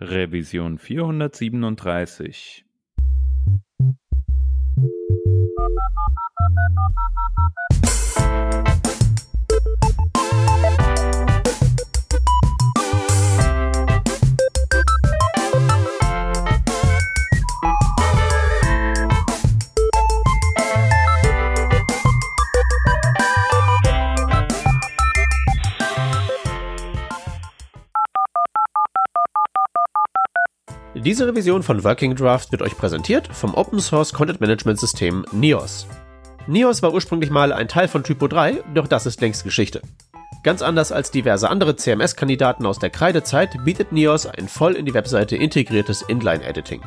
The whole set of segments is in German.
Revision 437. Diese Revision von Working Draft wird euch präsentiert vom Open Source Content Management System NEOS. NEOS war ursprünglich mal ein Teil von Typo 3, doch das ist längst Geschichte. Ganz anders als diverse andere CMS-Kandidaten aus der Kreidezeit bietet NEOS ein voll in die Webseite integriertes Inline-Editing.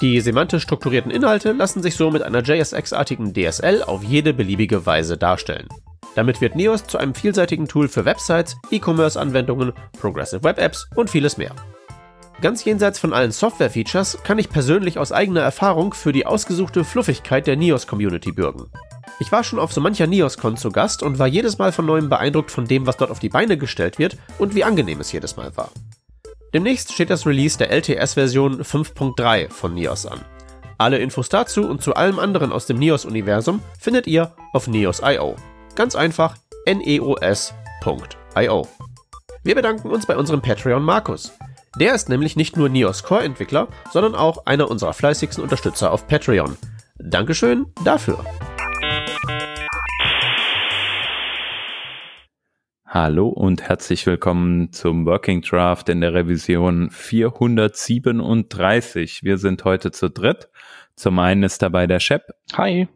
Die semantisch strukturierten Inhalte lassen sich so mit einer JSX-artigen DSL auf jede beliebige Weise darstellen. Damit wird NEOS zu einem vielseitigen Tool für Websites, E-Commerce-Anwendungen, Progressive Web Apps und vieles mehr. Ganz jenseits von allen Software-Features kann ich persönlich aus eigener Erfahrung für die ausgesuchte Fluffigkeit der NEOS-Community bürgen. Ich war schon auf so mancher NEOS-Con zu Gast und war jedes Mal von neuem beeindruckt von dem, was dort auf die Beine gestellt wird und wie angenehm es jedes Mal war. Demnächst steht das Release der LTS-Version 5.3 von NEOS an. Alle Infos dazu und zu allem anderen aus dem NEOS-Universum findet ihr auf neos.io. Ganz einfach neos.io. Wir bedanken uns bei unserem Patreon Markus. Der ist nämlich nicht nur NEOS Core Entwickler, sondern auch einer unserer fleißigsten Unterstützer auf Patreon. Dankeschön dafür. Hallo und herzlich willkommen zum Working Draft in der Revision 437. Wir sind heute zu dritt. Zum einen ist dabei der Shep. Hi.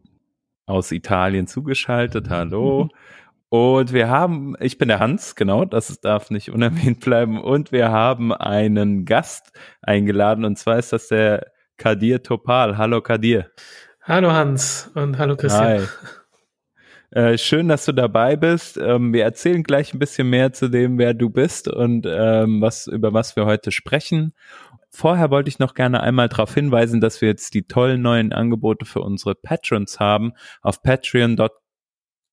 Aus Italien zugeschaltet. Hallo. Und wir haben, ich bin der Hans, genau, das darf nicht unerwähnt bleiben. Und wir haben einen Gast eingeladen und zwar ist das der Kadir Topal. Hallo Kadir. Hallo Hans und hallo Christian. Hi. Äh, schön, dass du dabei bist. Ähm, wir erzählen gleich ein bisschen mehr zu dem, wer du bist und ähm, was, über was wir heute sprechen. Vorher wollte ich noch gerne einmal darauf hinweisen, dass wir jetzt die tollen neuen Angebote für unsere Patrons haben. Auf patreon.com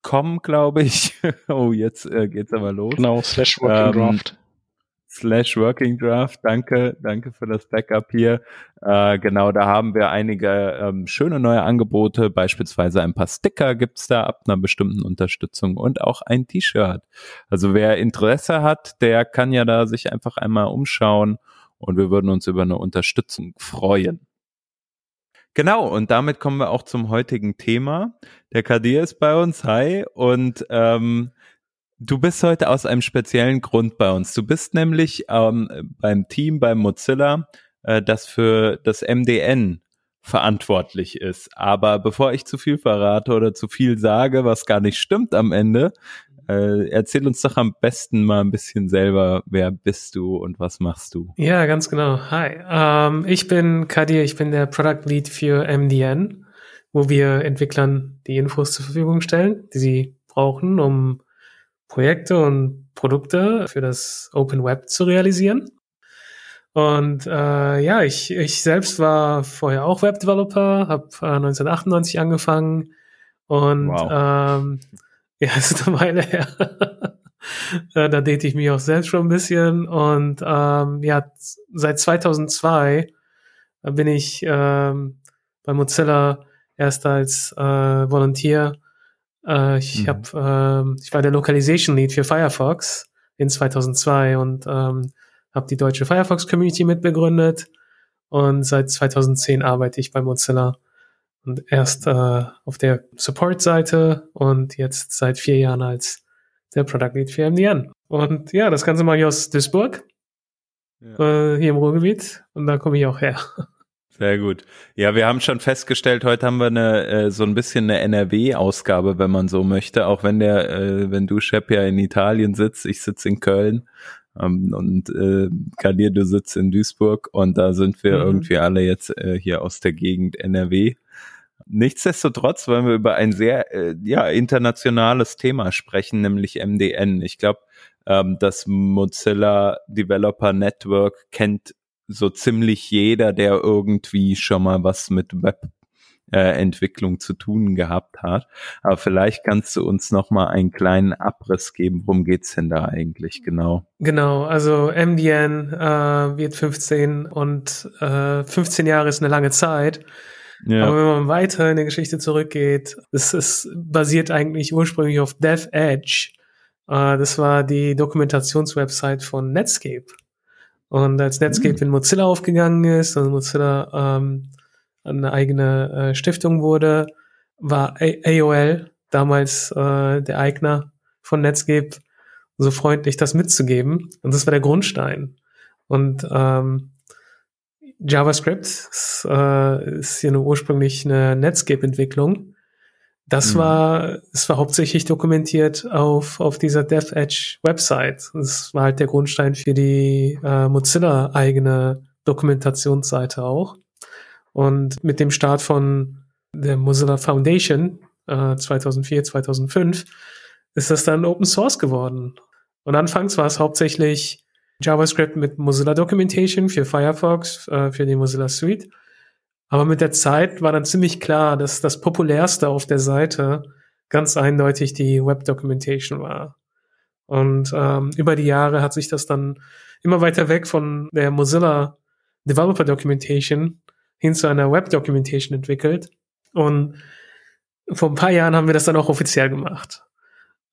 com, glaube ich. oh, jetzt äh, geht's aber los. Genau, slash Working ähm, Draft. Slash Working Draft, danke, danke für das Backup hier. Äh, genau, da haben wir einige ähm, schöne neue Angebote, beispielsweise ein paar Sticker gibt's da ab einer bestimmten Unterstützung und auch ein T-Shirt. Also wer Interesse hat, der kann ja da sich einfach einmal umschauen und wir würden uns über eine Unterstützung freuen. Genau, und damit kommen wir auch zum heutigen Thema. Der Kadir ist bei uns, hi, und ähm, du bist heute aus einem speziellen Grund bei uns. Du bist nämlich ähm, beim Team, beim Mozilla, äh, das für das MDN verantwortlich ist. Aber bevor ich zu viel verrate oder zu viel sage, was gar nicht stimmt am Ende, äh, erzähl uns doch am besten mal ein bisschen selber, wer bist du und was machst du? Ja, ganz genau. Hi, ähm, ich bin Kadir, ich bin der Product Lead für MDN, wo wir Entwicklern die Infos zur Verfügung stellen, die sie brauchen, um Projekte und Produkte für das Open Web zu realisieren. Und äh, ja, ich, ich selbst war vorher auch Webdeveloper, habe äh, 1998 angefangen und wow. ähm, ja, ist eine Weile her. da date ich mich auch selbst schon ein bisschen. Und ähm, ja, seit 2002 bin ich ähm, bei Mozilla erst als äh, Volunteer. Äh, ich mhm. hab, äh, ich war der Localization Lead für Firefox in 2002 und ähm, habe die deutsche Firefox Community mitbegründet. Und seit 2010 arbeite ich bei Mozilla und erst äh, auf der Support-Seite und jetzt seit vier Jahren als der Product Lead für MDN. Und ja, das Ganze mache ich aus Duisburg, ja. äh, hier im Ruhrgebiet. Und da komme ich auch her. Sehr gut. Ja, wir haben schon festgestellt, heute haben wir eine äh, so ein bisschen eine NRW-Ausgabe, wenn man so möchte. Auch wenn der, äh, wenn du Shep ja in Italien sitzt, ich sitze in Köln ähm, und äh, Kadir, du sitzt in Duisburg und da sind wir mhm. irgendwie alle jetzt äh, hier aus der Gegend NRW. Nichtsdestotrotz wollen wir über ein sehr äh, ja, internationales Thema sprechen, nämlich MDN. Ich glaube, ähm, das Mozilla Developer Network kennt so ziemlich jeder, der irgendwie schon mal was mit Web Entwicklung zu tun gehabt hat. Aber vielleicht kannst du uns noch mal einen kleinen Abriss geben. Worum geht's denn da eigentlich genau? Genau, also MDN äh, wird 15 und äh, 15 Jahre ist eine lange Zeit. Ja. Aber wenn man weiter in der Geschichte zurückgeht, es ist basiert eigentlich ursprünglich auf Dev Edge. Äh, das war die Dokumentationswebsite von Netscape. Und als Netscape mhm. in Mozilla aufgegangen ist und Mozilla ähm, eine eigene äh, Stiftung wurde, war A AOL damals äh, der Eigner von Netscape so freundlich, das mitzugeben. Und das war der Grundstein. Und ähm, JavaScript ist, äh, ist hier eine ursprünglich eine Netscape-Entwicklung. Das mhm. war, es war hauptsächlich dokumentiert auf, auf dieser DevEdge Website. Das war halt der Grundstein für die äh, Mozilla eigene Dokumentationsseite auch. Und mit dem Start von der Mozilla Foundation äh, 2004, 2005 ist das dann Open Source geworden. Und anfangs war es hauptsächlich JavaScript mit Mozilla Documentation für Firefox, äh, für die Mozilla Suite. Aber mit der Zeit war dann ziemlich klar, dass das populärste auf der Seite ganz eindeutig die Web Documentation war. Und ähm, über die Jahre hat sich das dann immer weiter weg von der Mozilla Developer Documentation hin zu einer Web Documentation entwickelt. Und vor ein paar Jahren haben wir das dann auch offiziell gemacht.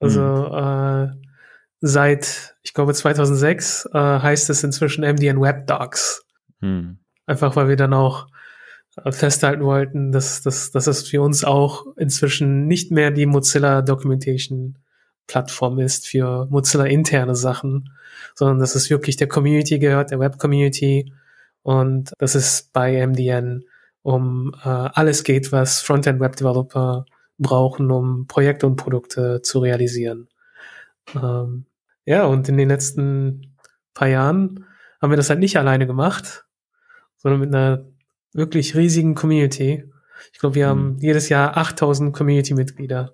Also mhm. äh, seit, ich glaube 2006 äh, heißt es inzwischen MDN Web Docs. Hm. Einfach weil wir dann auch äh, festhalten wollten, dass, dass, dass es für uns auch inzwischen nicht mehr die Mozilla Documentation Plattform ist für Mozilla interne Sachen, sondern dass es wirklich der Community gehört, der Web Community und dass es bei MDN um äh, alles geht, was Frontend Web Developer brauchen, um Projekte und Produkte zu realisieren. Ähm, ja, und in den letzten paar Jahren haben wir das halt nicht alleine gemacht, sondern mit einer wirklich riesigen Community. Ich glaube, wir mhm. haben jedes Jahr 8000 Community-Mitglieder,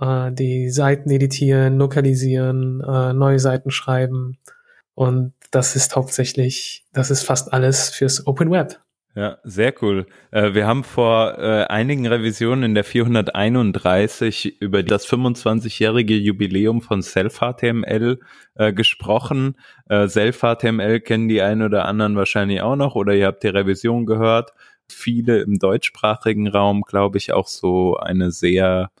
äh, die Seiten editieren, lokalisieren, äh, neue Seiten schreiben. Und das ist hauptsächlich, das ist fast alles fürs Open Web. Ja, sehr cool. Äh, wir haben vor äh, einigen Revisionen in der 431 über das 25-jährige Jubiläum von Self-HTML äh, gesprochen. Self-HTML kennen die einen oder anderen wahrscheinlich auch noch oder ihr habt die Revision gehört. Viele im deutschsprachigen Raum, glaube ich, auch so eine sehr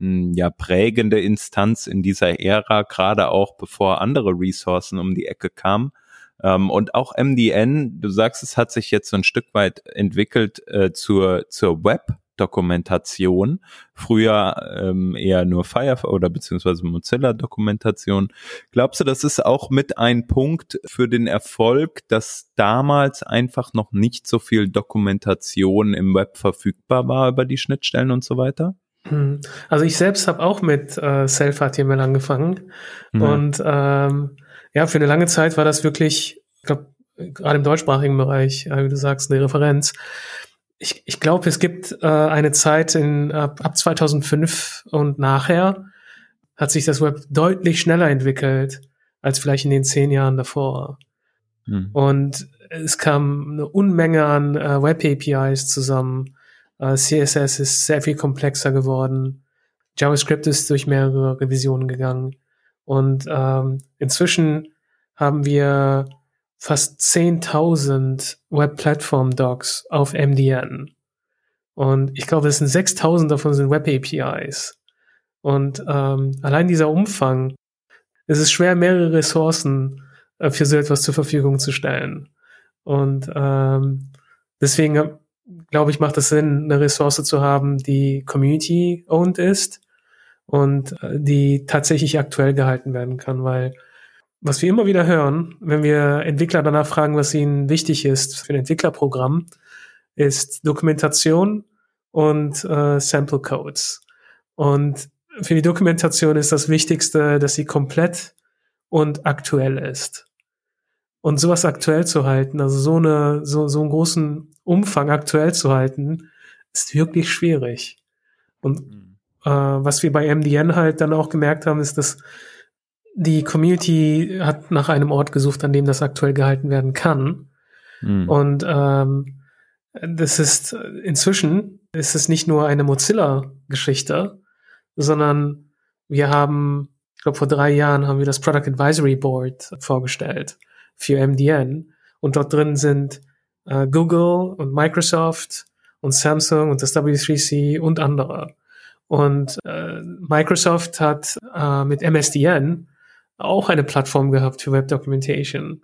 hm, ja prägende Instanz in dieser Ära, gerade auch bevor andere Ressourcen um die Ecke kamen. Ähm, und auch MDN, du sagst, es hat sich jetzt so ein Stück weit entwickelt äh, zur, zur Web. Dokumentation, früher ähm, eher nur Fire oder beziehungsweise Mozilla Dokumentation. Glaubst du, das ist auch mit ein Punkt für den Erfolg, dass damals einfach noch nicht so viel Dokumentation im Web verfügbar war über die Schnittstellen und so weiter? Hm. Also ich selbst habe auch mit äh, Self-HTML angefangen mhm. und ähm, ja, für eine lange Zeit war das wirklich, ich glaube, gerade im deutschsprachigen Bereich, wie du sagst, eine Referenz. Ich, ich glaube, es gibt äh, eine Zeit in ab, ab 2005 und nachher hat sich das Web deutlich schneller entwickelt als vielleicht in den zehn Jahren davor. Hm. Und es kam eine Unmenge an äh, Web-APIs zusammen. Äh, CSS ist sehr viel komplexer geworden. JavaScript ist durch mehrere Revisionen gegangen. Und ähm, inzwischen haben wir fast 10.000 Web-Platform-Docs auf MDN. Und ich glaube, es sind 6.000 davon sind Web-APIs. Und ähm, allein dieser Umfang, es ist schwer, mehrere Ressourcen äh, für so etwas zur Verfügung zu stellen. Und ähm, deswegen glaube ich, macht es Sinn, eine Ressource zu haben, die community-owned ist und äh, die tatsächlich aktuell gehalten werden kann, weil was wir immer wieder hören, wenn wir Entwickler danach fragen, was ihnen wichtig ist für ein Entwicklerprogramm, ist Dokumentation und äh, Sample Codes. Und für die Dokumentation ist das Wichtigste, dass sie komplett und aktuell ist. Und sowas aktuell zu halten, also so eine, so, so einen großen Umfang aktuell zu halten, ist wirklich schwierig. Und mhm äh, was wir bei MDN halt dann auch gemerkt haben, ist, dass die Community hat nach einem Ort gesucht, an dem das aktuell gehalten werden kann. Mhm. Und ähm, das ist inzwischen ist es nicht nur eine Mozilla-Geschichte, sondern wir haben, ich glaube, vor drei Jahren haben wir das Product Advisory Board vorgestellt für MDN. Und dort drin sind äh, Google und Microsoft und Samsung und das W3C und andere. Und äh, Microsoft hat äh, mit MSDN auch eine Plattform gehabt für Web Documentation.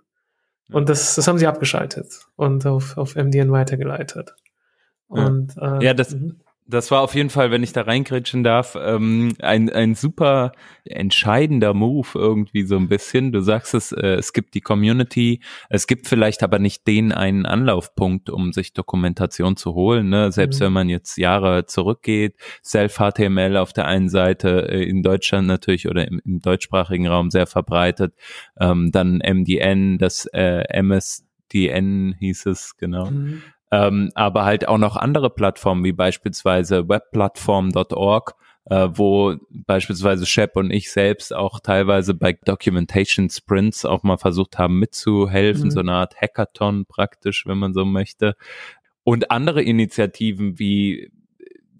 Und das, das haben sie abgeschaltet und auf, auf MDN weitergeleitet. Und, äh, ja, das, mhm. Das war auf jeden Fall, wenn ich da reingrätschen darf, ähm, ein, ein super entscheidender Move irgendwie so ein bisschen. Du sagst es, äh, es gibt die Community, es gibt vielleicht aber nicht den einen Anlaufpunkt, um sich Dokumentation zu holen. Ne? Selbst mhm. wenn man jetzt Jahre zurückgeht, Self-HTML auf der einen Seite, äh, in Deutschland natürlich oder im, im deutschsprachigen Raum sehr verbreitet, ähm, dann MDN, das äh, MSDN hieß es, genau. Mhm ähm, aber halt auch noch andere Plattformen wie beispielsweise webplattform.org, äh, wo beispielsweise Shep und ich selbst auch teilweise bei Documentation Sprints auch mal versucht haben mitzuhelfen, mhm. so eine Art Hackathon praktisch, wenn man so möchte. Und andere Initiativen wie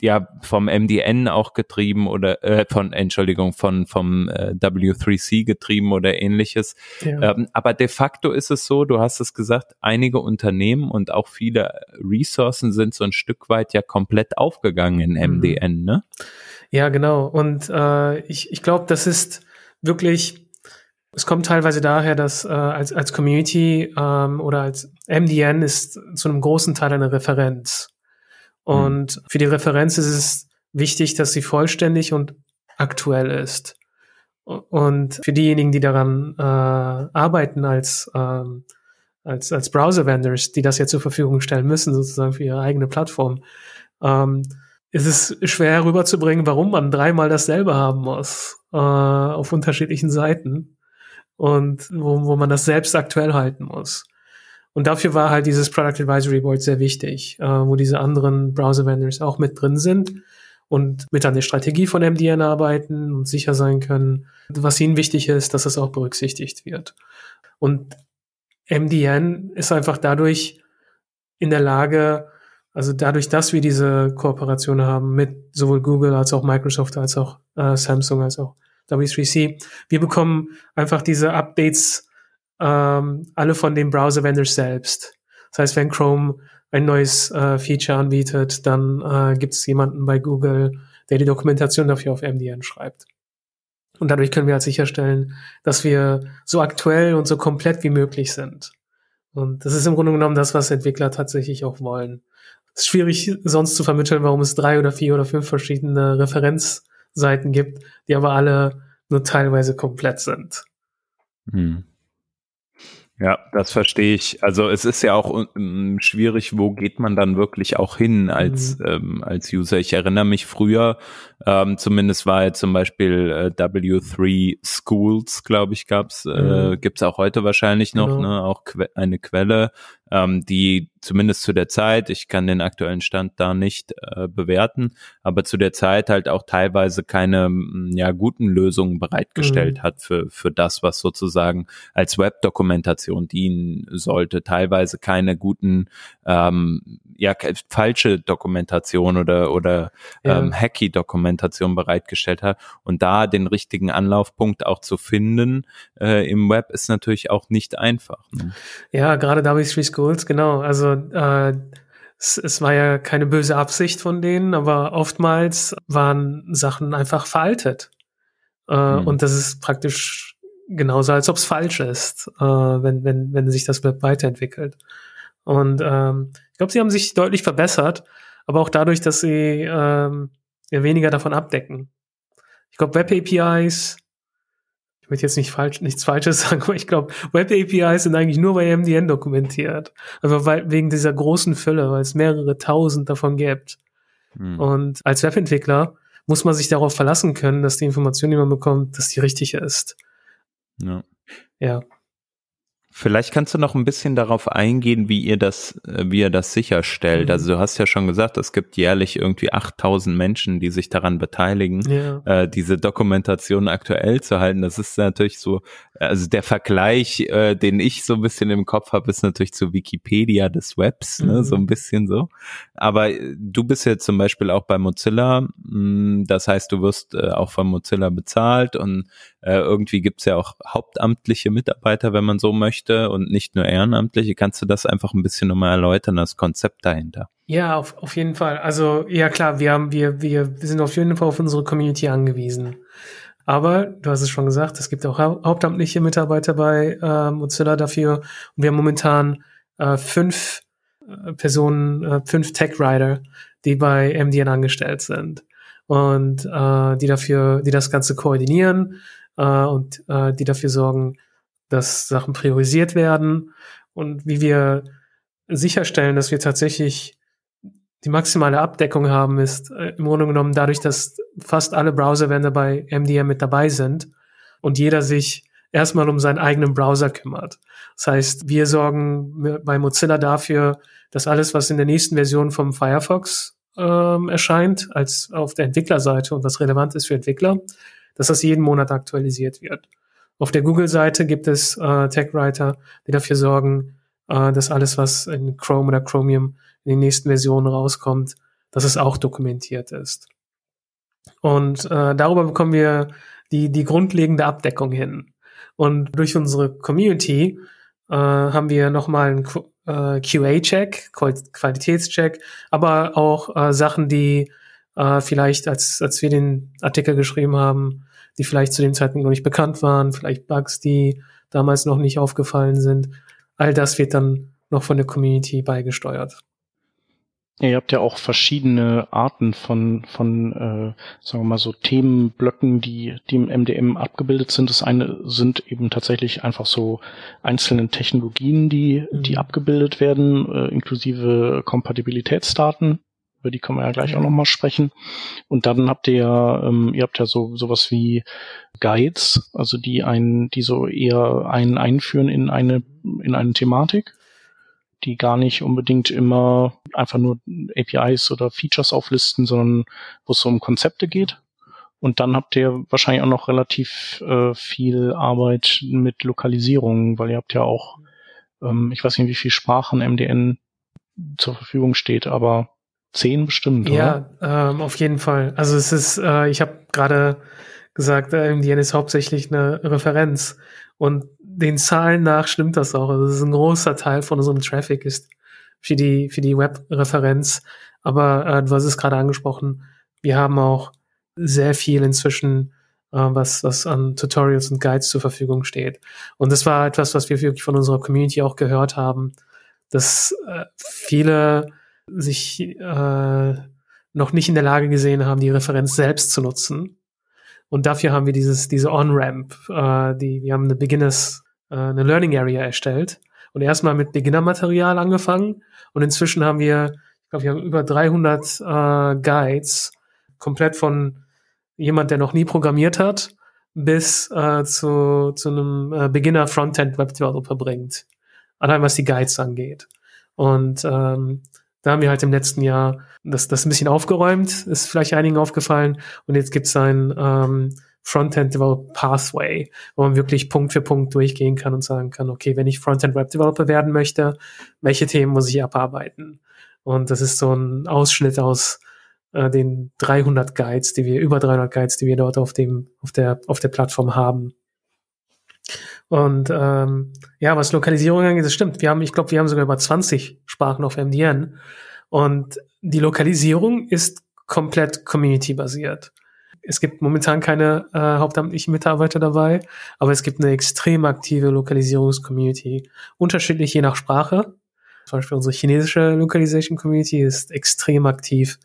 ja vom MDN auch getrieben oder äh, von Entschuldigung von vom äh, W3C getrieben oder ähnliches. Ja. Ähm, aber de facto ist es so, du hast es gesagt, einige Unternehmen und auch viele Ressourcen sind so ein Stück weit ja komplett aufgegangen in MDN, mhm. ne? Ja, genau. Und äh, ich, ich glaube, das ist wirklich es kommt teilweise daher, dass äh, als, als Community ähm, oder als MDN ist zu einem großen Teil eine Referenz. Mhm. Und für die Referenz ist es wichtig, dass sie vollständig und aktuell ist. Und für diejenigen, die daran äh, arbeiten als, ähm, als, als Browser-Vendors, die das ja zur Verfügung stellen müssen, sozusagen für ihre eigene Plattform, ähm, ist es schwer rüberzubringen, warum man dreimal dasselbe haben muss äh, auf unterschiedlichen Seiten und wo, wo man das selbst aktuell halten muss. Und dafür war halt dieses Product Advisory Board sehr wichtig, äh, wo diese anderen Browser-Vendors auch mit drin sind und mit an der Strategie von MDN arbeiten und sicher sein können, was ihnen wichtig ist, dass es auch berücksichtigt wird. Und MDN ist einfach dadurch in der Lage, also dadurch, dass wir diese Kooperation haben mit sowohl Google als auch Microsoft als auch äh, Samsung als auch W3C, wir bekommen einfach diese Updates ähm, alle von den Browser-Vendors selbst. Das heißt, wenn Chrome ein neues äh, Feature anbietet, dann äh, gibt es jemanden bei Google, der die Dokumentation dafür auf MDN schreibt. Und dadurch können wir halt sicherstellen, dass wir so aktuell und so komplett wie möglich sind. Und das ist im Grunde genommen das, was Entwickler tatsächlich auch wollen. Es ist schwierig sonst zu vermitteln, warum es drei oder vier oder fünf verschiedene Referenzseiten gibt, die aber alle nur teilweise komplett sind. Hm. Ja, das verstehe ich. Also es ist ja auch um, schwierig, wo geht man dann wirklich auch hin als, mhm. ähm, als User. Ich erinnere mich früher, ähm, zumindest war ja zum Beispiel äh, W3 Schools, glaube ich, gab's, äh, mhm. äh, gibt's auch heute wahrscheinlich noch, genau. ne, auch que eine Quelle, ähm, die zumindest zu der Zeit, ich kann den aktuellen Stand da nicht äh, bewerten, aber zu der Zeit halt auch teilweise keine ja guten Lösungen bereitgestellt mhm. hat für für das, was sozusagen als Webdokumentation dienen sollte. Teilweise keine guten ähm, ja falsche Dokumentation oder oder ja. ähm, hacky Dokumentation bereitgestellt hat und da den richtigen Anlaufpunkt auch zu finden äh, im Web ist natürlich auch nicht einfach. Ne? Ja, gerade da habe ich Schools, genau. Also äh, es, es war ja keine böse Absicht von denen, aber oftmals waren Sachen einfach veraltet. Äh, mhm. Und das ist praktisch genauso, als ob es falsch ist, äh, wenn, wenn, wenn sich das Web weiterentwickelt. Und ähm, ich glaube, sie haben sich deutlich verbessert, aber auch dadurch, dass sie ähm, ja weniger davon abdecken. Ich glaube, Web APIs möchte jetzt nicht falsch, nichts Falsches sagen, aber ich glaube, Web APIs sind eigentlich nur bei MDN dokumentiert. Also weil, wegen dieser großen Fülle, weil es mehrere tausend davon gibt. Hm. Und als Webentwickler muss man sich darauf verlassen können, dass die Information, die man bekommt, dass die richtig ist. Ja. Ja. Vielleicht kannst du noch ein bisschen darauf eingehen, wie ihr das, äh, wie ihr das sicherstellt. Mhm. Also du hast ja schon gesagt, es gibt jährlich irgendwie 8000 Menschen, die sich daran beteiligen, ja. äh, diese Dokumentation aktuell zu halten. Das ist natürlich so also der Vergleich, äh, den ich so ein bisschen im Kopf habe, ist natürlich zu Wikipedia des Webs, ne, mhm. so ein bisschen so. Aber äh, du bist ja zum Beispiel auch bei Mozilla, hm, das heißt, du wirst äh, auch von Mozilla bezahlt und äh, irgendwie gibt's ja auch hauptamtliche Mitarbeiter, wenn man so möchte, und nicht nur ehrenamtliche. Kannst du das einfach ein bisschen nochmal erläutern, das Konzept dahinter? Ja, auf, auf jeden Fall. Also ja klar, wir haben, wir, wir, wir sind auf jeden Fall auf unsere Community angewiesen. Aber du hast es schon gesagt, es gibt auch hauptamtliche Mitarbeiter bei äh, Mozilla dafür. Und wir haben momentan äh, fünf äh, Personen, äh, fünf Tech-Writer, die bei MDN angestellt sind und äh, die dafür, die das Ganze koordinieren äh, und die dafür sorgen, dass Sachen priorisiert werden und wie wir sicherstellen, dass wir tatsächlich die maximale Abdeckung haben, ist äh, im Grunde genommen dadurch, dass fast alle Browser-Wände bei MDM mit dabei sind und jeder sich erstmal um seinen eigenen Browser kümmert. Das heißt, wir sorgen bei Mozilla dafür, dass alles, was in der nächsten Version vom Firefox ähm, erscheint, als auf der Entwicklerseite und was relevant ist für Entwickler, dass das jeden Monat aktualisiert wird. Auf der Google-Seite gibt es äh, Tech-Writer, die dafür sorgen, äh, dass alles, was in Chrome oder Chromium in den nächsten Versionen rauskommt, dass es auch dokumentiert ist. Und äh, darüber bekommen wir die, die grundlegende Abdeckung hin. Und durch unsere Community äh, haben wir nochmal einen äh, QA-Check, Qualitätscheck, aber auch äh, Sachen, die äh, vielleicht, als, als wir den Artikel geschrieben haben, die vielleicht zu dem Zeitpunkt noch nicht bekannt waren, vielleicht Bugs, die damals noch nicht aufgefallen sind. All das wird dann noch von der Community beigesteuert. Ja, ihr habt ja auch verschiedene Arten von, von äh, sagen wir mal so Themenblöcken, die, die im MDM abgebildet sind. Das eine sind eben tatsächlich einfach so einzelne Technologien, die, mhm. die abgebildet werden, äh, inklusive Kompatibilitätsdaten. Über die können wir ja gleich auch nochmal sprechen. Und dann habt ihr ja, ähm, ihr habt ja so sowas wie Guides, also die einen, die so eher einen einführen in eine, in eine Thematik die gar nicht unbedingt immer einfach nur APIs oder Features auflisten, sondern wo es so um Konzepte geht. Und dann habt ihr wahrscheinlich auch noch relativ äh, viel Arbeit mit Lokalisierung, weil ihr habt ja auch, ähm, ich weiß nicht, wie viel Sprachen MDN zur Verfügung steht, aber zehn bestimmt, ja, oder? Ja, ähm, auf jeden Fall. Also es ist, äh, ich habe gerade gesagt, äh, MDN ist hauptsächlich eine Referenz. Und den Zahlen nach stimmt das auch. Also das ist ein großer Teil von unserem Traffic ist für die, für die Web-Referenz. Aber äh, du hast es gerade angesprochen, wir haben auch sehr viel inzwischen, äh, was, was an Tutorials und Guides zur Verfügung steht. Und das war etwas, was wir wirklich von unserer Community auch gehört haben, dass äh, viele sich äh, noch nicht in der Lage gesehen haben, die Referenz selbst zu nutzen und dafür haben wir dieses, diese On-Ramp, äh, die, wir haben eine Beginners, äh, eine Learning Area erstellt und erstmal mit Beginner-Material angefangen und inzwischen haben wir, ich glaube, wir haben über 300 äh, Guides, komplett von jemand, der noch nie programmiert hat, bis äh, zu, zu einem äh, Beginner Frontend Web Developer bringt. Allein was die Guides angeht. Und ähm, da haben wir halt im letzten Jahr das, das ein bisschen aufgeräumt, ist vielleicht einigen aufgefallen. Und jetzt gibt es ein ähm, Frontend Developer Pathway, wo man wirklich Punkt für Punkt durchgehen kann und sagen kann, okay, wenn ich Frontend Web Developer werden möchte, welche Themen muss ich abarbeiten? Und das ist so ein Ausschnitt aus äh, den 300 Guides, die wir, über 300 Guides, die wir dort auf dem, auf der, auf der Plattform haben. Und ähm, ja, was Lokalisierung angeht, das stimmt. Wir haben, ich glaube, wir haben sogar über 20 Sprachen auf MDN. Und die Lokalisierung ist komplett community-basiert. Es gibt momentan keine äh, hauptamtlichen Mitarbeiter dabei, aber es gibt eine extrem aktive Lokalisierungs-Community. Unterschiedlich je nach Sprache. Zum Beispiel unsere chinesische Localization Community ist extrem aktiv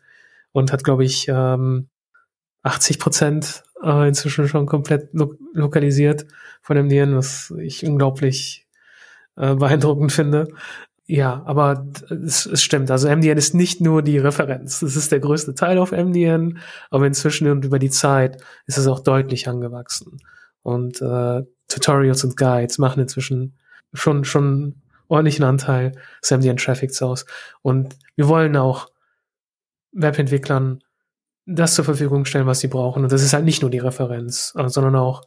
und hat, glaube ich, ähm, 80 Prozent äh, inzwischen schon komplett lo lokalisiert von dem DN, was ich unglaublich äh, beeindruckend finde. Ja, aber es, es stimmt. Also MDN ist nicht nur die Referenz. Es ist der größte Teil auf MDN, aber inzwischen und über die Zeit ist es auch deutlich angewachsen. Und äh, Tutorials und Guides machen inzwischen schon schon ordentlichen Anteil des MDN Traffics aus. Und wir wollen auch Webentwicklern das zur Verfügung stellen, was sie brauchen. Und das ist halt nicht nur die Referenz, äh, sondern auch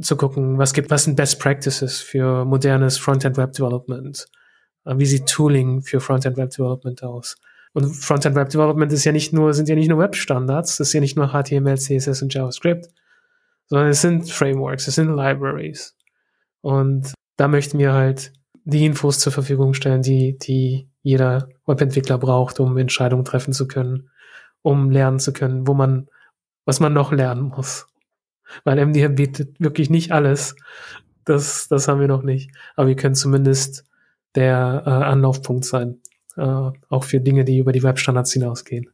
zu gucken, was gibt, was sind Best Practices für modernes Frontend Web Development? Äh, wie sieht Tooling für Frontend Web Development aus? Und Frontend Web Development ist ja nicht nur, sind ja nicht nur Web-Standards, das ist ja nicht nur HTML, CSS und JavaScript, sondern es sind Frameworks, es sind Libraries. Und da möchten wir halt die Infos zur Verfügung stellen, die, die jeder Webentwickler braucht, um Entscheidungen treffen zu können, um lernen zu können, wo man, was man noch lernen muss. Weil MDM bietet wirklich nicht alles. Das, das haben wir noch nicht. Aber wir können zumindest der äh, Anlaufpunkt sein. Äh, auch für Dinge, die über die Webstandards hinausgehen.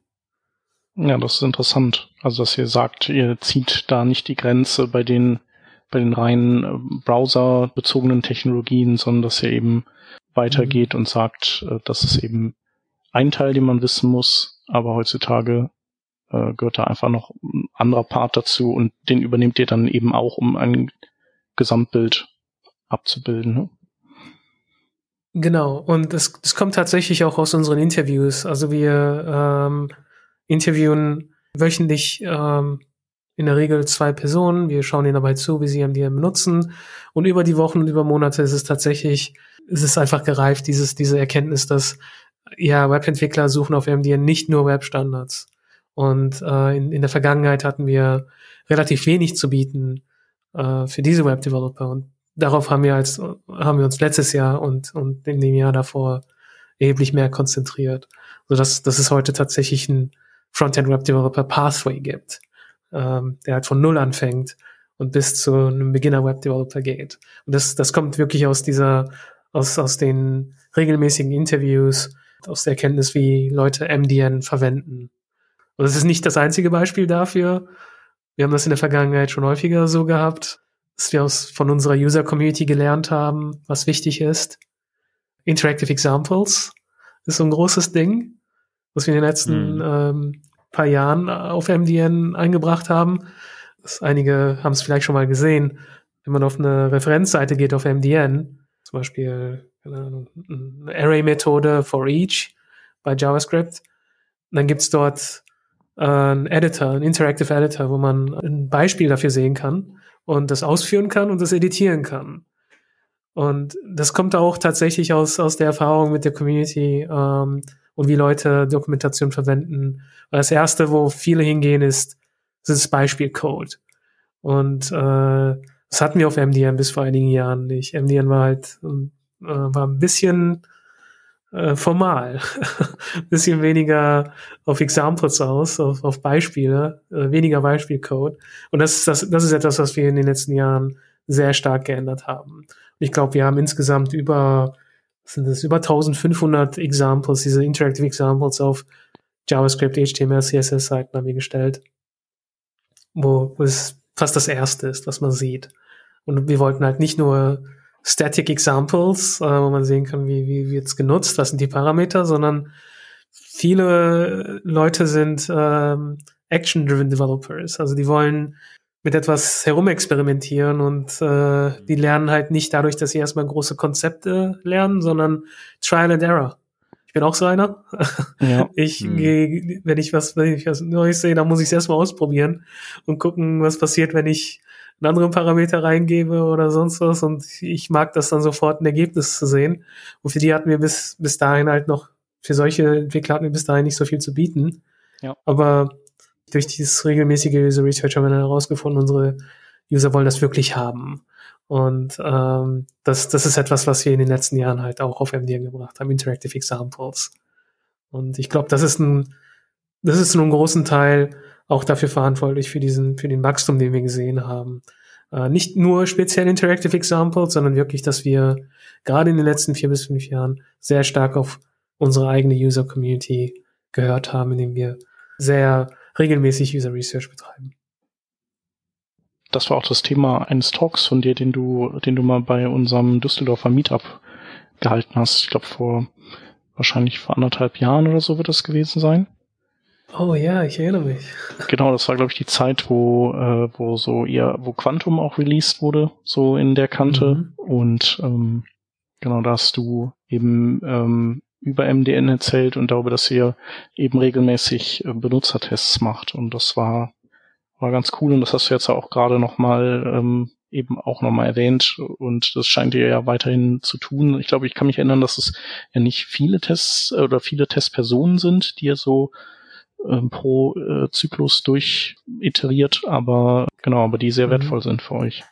Ja, das ist interessant. Also, dass ihr sagt, ihr zieht da nicht die Grenze bei den, bei den reinen äh, browserbezogenen Technologien, sondern dass ihr eben weitergeht mhm. und sagt, äh, das ist eben ein Teil, den man wissen muss, aber heutzutage äh, gehört da einfach noch ein anderer Part dazu und den übernehmt ihr dann eben auch, um ein Gesamtbild abzubilden. Ne? Genau, und es, es kommt tatsächlich auch aus unseren Interviews. Also wir ähm, interviewen wöchentlich ähm, in der Regel zwei Personen. Wir schauen ihnen dabei zu, wie sie MDM benutzen. Und über die Wochen und über Monate ist es tatsächlich, ist es einfach gereift, dieses, diese Erkenntnis, dass ja, Webentwickler suchen auf MDM nicht nur Webstandards. Und äh, in, in der Vergangenheit hatten wir relativ wenig zu bieten äh, für diese Webdeveloper. Und darauf haben wir als haben wir uns letztes Jahr und und in dem Jahr davor erheblich mehr konzentriert, so dass dass es heute tatsächlich ein Frontend Web Developer Pathway gibt, ähm, der halt von null anfängt und bis zu einem Beginner Web Developer geht. Und das das kommt wirklich aus dieser aus aus den regelmäßigen Interviews, aus der Erkenntnis, wie Leute MDN verwenden. Und das ist nicht das einzige Beispiel dafür. Wir haben das in der Vergangenheit schon häufiger so gehabt dass wir aus, von unserer User Community gelernt haben, was wichtig ist. Interactive Examples ist so ein großes Ding, was wir in den letzten mhm. ähm, paar Jahren auf MDN eingebracht haben. Das einige haben es vielleicht schon mal gesehen. Wenn man auf eine Referenzseite geht auf MDN, Beispiel eine Array-Methode for each bei JavaScript, dann gibt's dort äh, einen Editor, einen Interactive Editor, wo man ein Beispiel dafür sehen kann und das ausführen kann und das editieren kann. Und das kommt auch tatsächlich aus, aus der Erfahrung mit der Community ähm, und wie Leute Dokumentation verwenden. Weil das erste, wo viele hingehen, ist, das ist Beispielcode. Und äh, das hatten wir auf MDN bis vor einigen Jahren nicht. MDN war halt äh, war ein bisschen äh, formal, bisschen weniger auf Examples aus, auf, auf Beispiele, äh, weniger Beispielcode. Und das ist, das, das ist etwas, was wir in den letzten Jahren sehr stark geändert haben. Und ich glaube, wir haben insgesamt über, sind das über 1500 Examples, diese Interactive Examples auf JavaScript, HTML, CSS-Seiten haben wir gestellt, wo, wo es fast das erste ist, was man sieht. Und wir wollten halt nicht nur Static Examples, äh, wo man sehen kann, wie, wie wird's genutzt, was sind die Parameter, sondern viele Leute sind ähm, Action-Driven Developers. Also die wollen mit etwas herumexperimentieren und äh, die lernen halt nicht dadurch, dass sie erstmal große Konzepte lernen, sondern Trial and Error. Ich bin auch so einer. Ja. Ich hm. gehe, wenn ich was, wenn ich was Neues sehe, dann muss ich es erstmal ausprobieren und gucken, was passiert, wenn ich einen anderen Parameter reingebe oder sonst was und ich mag das dann sofort ein Ergebnis zu sehen. Und für die hatten wir bis, bis dahin halt noch, für solche Entwickler hatten wir bis dahin nicht so viel zu bieten. Ja. Aber durch dieses regelmäßige User Research haben wir dann herausgefunden, unsere User wollen das wirklich haben. Und ähm, das, das ist etwas, was wir in den letzten Jahren halt auch auf MDN gebracht haben, Interactive Examples. Und ich glaube, das ist ein, das ist nur ein großen Teil auch dafür verantwortlich für diesen, für den Wachstum, den wir gesehen haben. Äh, nicht nur speziell Interactive Examples, sondern wirklich, dass wir gerade in den letzten vier bis fünf Jahren sehr stark auf unsere eigene User Community gehört haben, indem wir sehr regelmäßig User Research betreiben. Das war auch das Thema eines Talks von dir, den du, den du mal bei unserem Düsseldorfer Meetup gehalten hast. Ich glaube vor wahrscheinlich vor anderthalb Jahren oder so wird das gewesen sein. Oh ja, ich erinnere mich. Genau, das war glaube ich die Zeit, wo äh, wo so eher wo Quantum auch released wurde, so in der Kante mhm. und ähm, genau, da hast du eben ähm, über MDN erzählt und darüber, dass ihr eben regelmäßig äh, Benutzertests macht und das war war ganz cool und das hast du jetzt auch gerade noch mal ähm, eben auch nochmal erwähnt und das scheint ihr ja weiterhin zu tun. Ich glaube, ich kann mich erinnern, dass es ja nicht viele Tests äh, oder viele Testpersonen sind, die ihr so ähm, pro äh, Zyklus durch iteriert, aber genau, aber die sehr mhm. wertvoll sind für euch.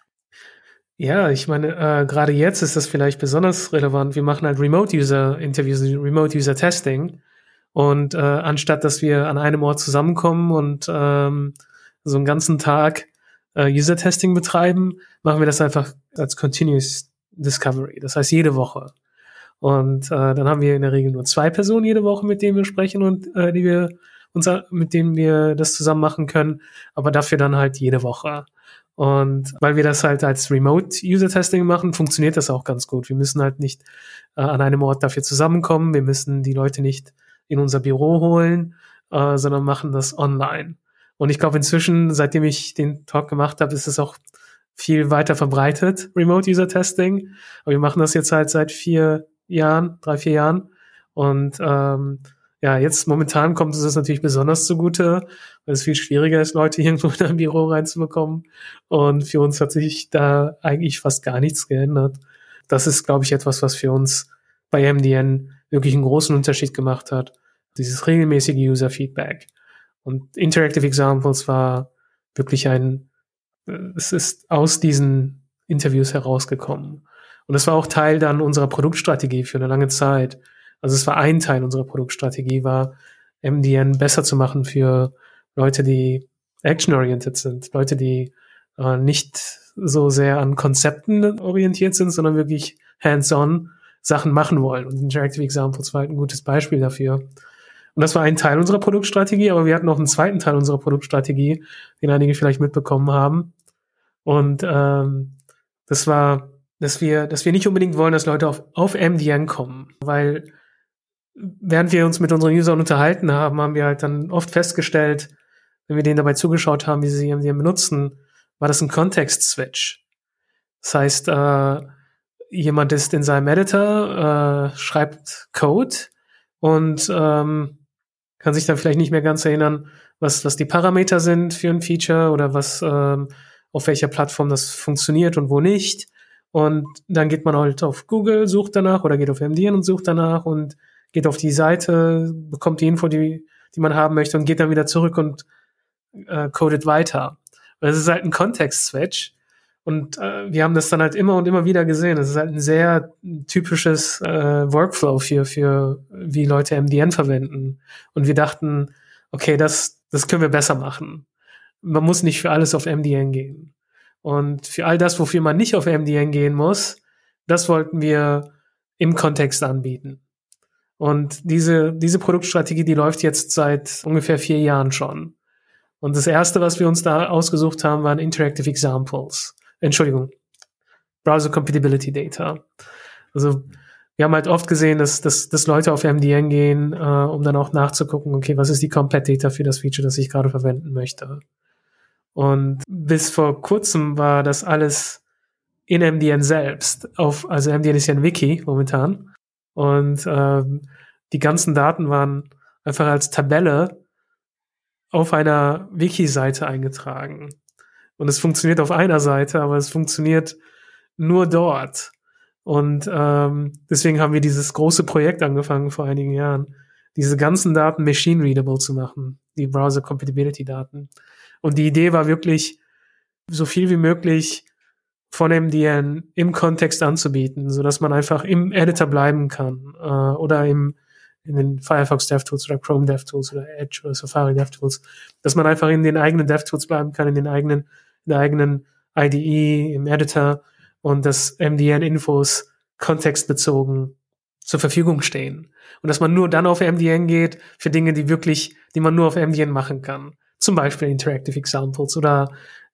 Ja, ich meine, äh, gerade jetzt ist das vielleicht besonders relevant. Wir machen halt Remote-User-Interviews, Remote-User-Testing. Und äh, anstatt dass wir an einem Ort zusammenkommen und ähm, so einen ganzen Tag äh, User-Testing betreiben, machen wir das einfach als Continuous Discovery. Das heißt jede Woche. Und äh, dann haben wir in der Regel nur zwei Personen jede Woche, mit denen wir sprechen und äh, die wir uns, mit denen wir das zusammen machen können, aber dafür dann halt jede Woche. Und weil wir das halt als Remote-User-Testing machen, funktioniert das auch ganz gut. Wir müssen halt nicht äh, an einem Ort dafür zusammenkommen. Wir müssen die Leute nicht in unser Büro holen, äh, sondern machen das online. Und ich glaube, inzwischen, seitdem ich den Talk gemacht habe, ist es auch viel weiter verbreitet, Remote-User-Testing. Aber wir machen das jetzt halt seit vier Jahren, drei, vier Jahren. Und ähm, ja, jetzt momentan kommt es natürlich besonders zugute, weil es viel schwieriger ist, Leute irgendwo in ein Büro reinzubekommen. Und für uns hat sich da eigentlich fast gar nichts geändert. Das ist, glaube ich, etwas, was für uns bei MDN wirklich einen großen Unterschied gemacht hat. Dieses regelmäßige User-Feedback. Und Interactive Examples war wirklich ein, es ist aus diesen Interviews herausgekommen. Und das war auch Teil dann unserer Produktstrategie für eine lange Zeit. Also es war ein Teil unserer Produktstrategie, war MDN besser zu machen für Leute, die action-oriented sind, Leute, die äh, nicht so sehr an Konzepten orientiert sind, sondern wirklich hands-on Sachen machen wollen. Und Interactive Examples war halt ein gutes Beispiel dafür. Und das war ein Teil unserer Produktstrategie, aber wir hatten noch einen zweiten Teil unserer Produktstrategie, den einige vielleicht mitbekommen haben. Und ähm, das war, dass wir, dass wir nicht unbedingt wollen, dass Leute auf, auf MDN kommen, weil während wir uns mit unseren Usern unterhalten haben, haben wir halt dann oft festgestellt, wenn wir denen dabei zugeschaut haben, wie sie MDM benutzen, war das ein Kontext-Switch. Das heißt, äh, jemand ist in seinem Editor, äh, schreibt Code und ähm, kann sich dann vielleicht nicht mehr ganz erinnern, was, was die Parameter sind für ein Feature oder was ähm, auf welcher Plattform das funktioniert und wo nicht. Und dann geht man halt auf Google, sucht danach oder geht auf MDN und sucht danach und geht auf die Seite, bekommt die Info, die, die man haben möchte und geht dann wieder zurück und äh, codet weiter. Und es ist halt ein Kontext-Switch. Und äh, wir haben das dann halt immer und immer wieder gesehen. Das ist halt ein sehr typisches äh, Workflow für, für wie Leute MDN verwenden. Und wir dachten, okay, das, das können wir besser machen. Man muss nicht für alles auf MDN gehen. Und für all das, wofür man nicht auf MDN gehen muss, das wollten wir im Kontext anbieten. Und diese, diese Produktstrategie, die läuft jetzt seit ungefähr vier Jahren schon. Und das erste, was wir uns da ausgesucht haben, waren Interactive Examples. Entschuldigung. Browser Compatibility Data. Also, wir haben halt oft gesehen, dass, dass, dass Leute auf MDN gehen, äh, um dann auch nachzugucken, okay, was ist die Compat Data für das Feature, das ich gerade verwenden möchte. Und bis vor kurzem war das alles in MDN selbst. Auf, also MDN ist ja ein Wiki momentan. Und ähm, die ganzen Daten waren einfach als Tabelle auf einer Wiki-Seite eingetragen. Und es funktioniert auf einer Seite, aber es funktioniert nur dort. Und ähm, deswegen haben wir dieses große Projekt angefangen vor einigen Jahren, diese ganzen Daten machine-readable zu machen, die Browser-Compatibility-Daten. Und die Idee war wirklich, so viel wie möglich von MDN im Kontext anzubieten, so dass man einfach im Editor bleiben kann äh, oder im in den Firefox DevTools oder Chrome DevTools oder Edge oder Safari DevTools, dass man einfach in den eigenen DevTools bleiben kann, in den eigenen, in der eigenen IDE, im Editor und dass MDN-Infos kontextbezogen zur Verfügung stehen. Und dass man nur dann auf MDN geht für Dinge, die wirklich, die man nur auf MDN machen kann. Zum Beispiel Interactive Examples oder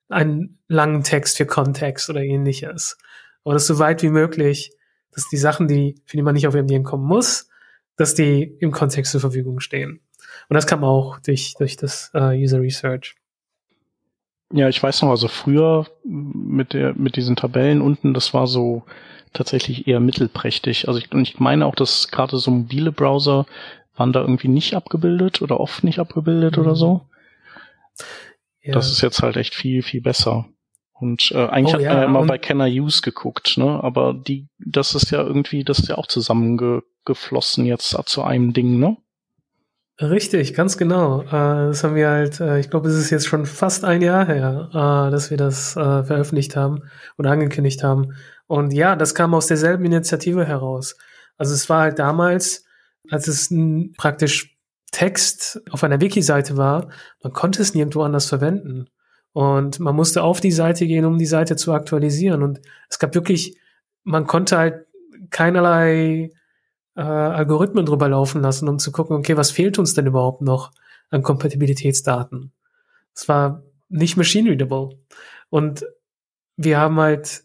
einen langen Text für Kontext oder ähnliches. Aber das so weit wie möglich, dass die Sachen, die, für die man nicht auf MDN kommen muss, dass die im Kontext zur Verfügung stehen. Und das kam auch durch, durch das uh, User Research. Ja, ich weiß noch, also früher mit der, mit diesen Tabellen unten, das war so tatsächlich eher mittelprächtig. Also ich, und ich meine auch, dass gerade so mobile Browser waren da irgendwie nicht abgebildet oder oft nicht abgebildet mhm. oder so. Ja. Das ist jetzt halt echt viel, viel besser. Und äh, eigentlich Oh, hat ja, man ja immer bei Kenner Use geguckt, ne? Aber die, das ist ja irgendwie, das ist ja auch zusammengeflossen jetzt zu einem Ding, ne? Richtig, ganz genau. Äh, das haben wir halt, äh, ich glaube, es ist jetzt schon fast ein Jahr her, äh, dass wir das veröffentlicht haben oder angekündigt haben. Und ja, das kam aus derselben Initiative heraus. Also es war halt damals, als es praktisch Text auf einer Wiki-Seite war, man konnte es nirgendwo anders verwenden. Und man musste auf die Seite gehen, um die Seite zu aktualisieren. Und es gab wirklich, man konnte halt keinerlei äh, Algorithmen drüber laufen lassen, um zu gucken, okay, was fehlt uns denn überhaupt noch an Kompatibilitätsdaten? Es war nicht machine readable. Und wir haben halt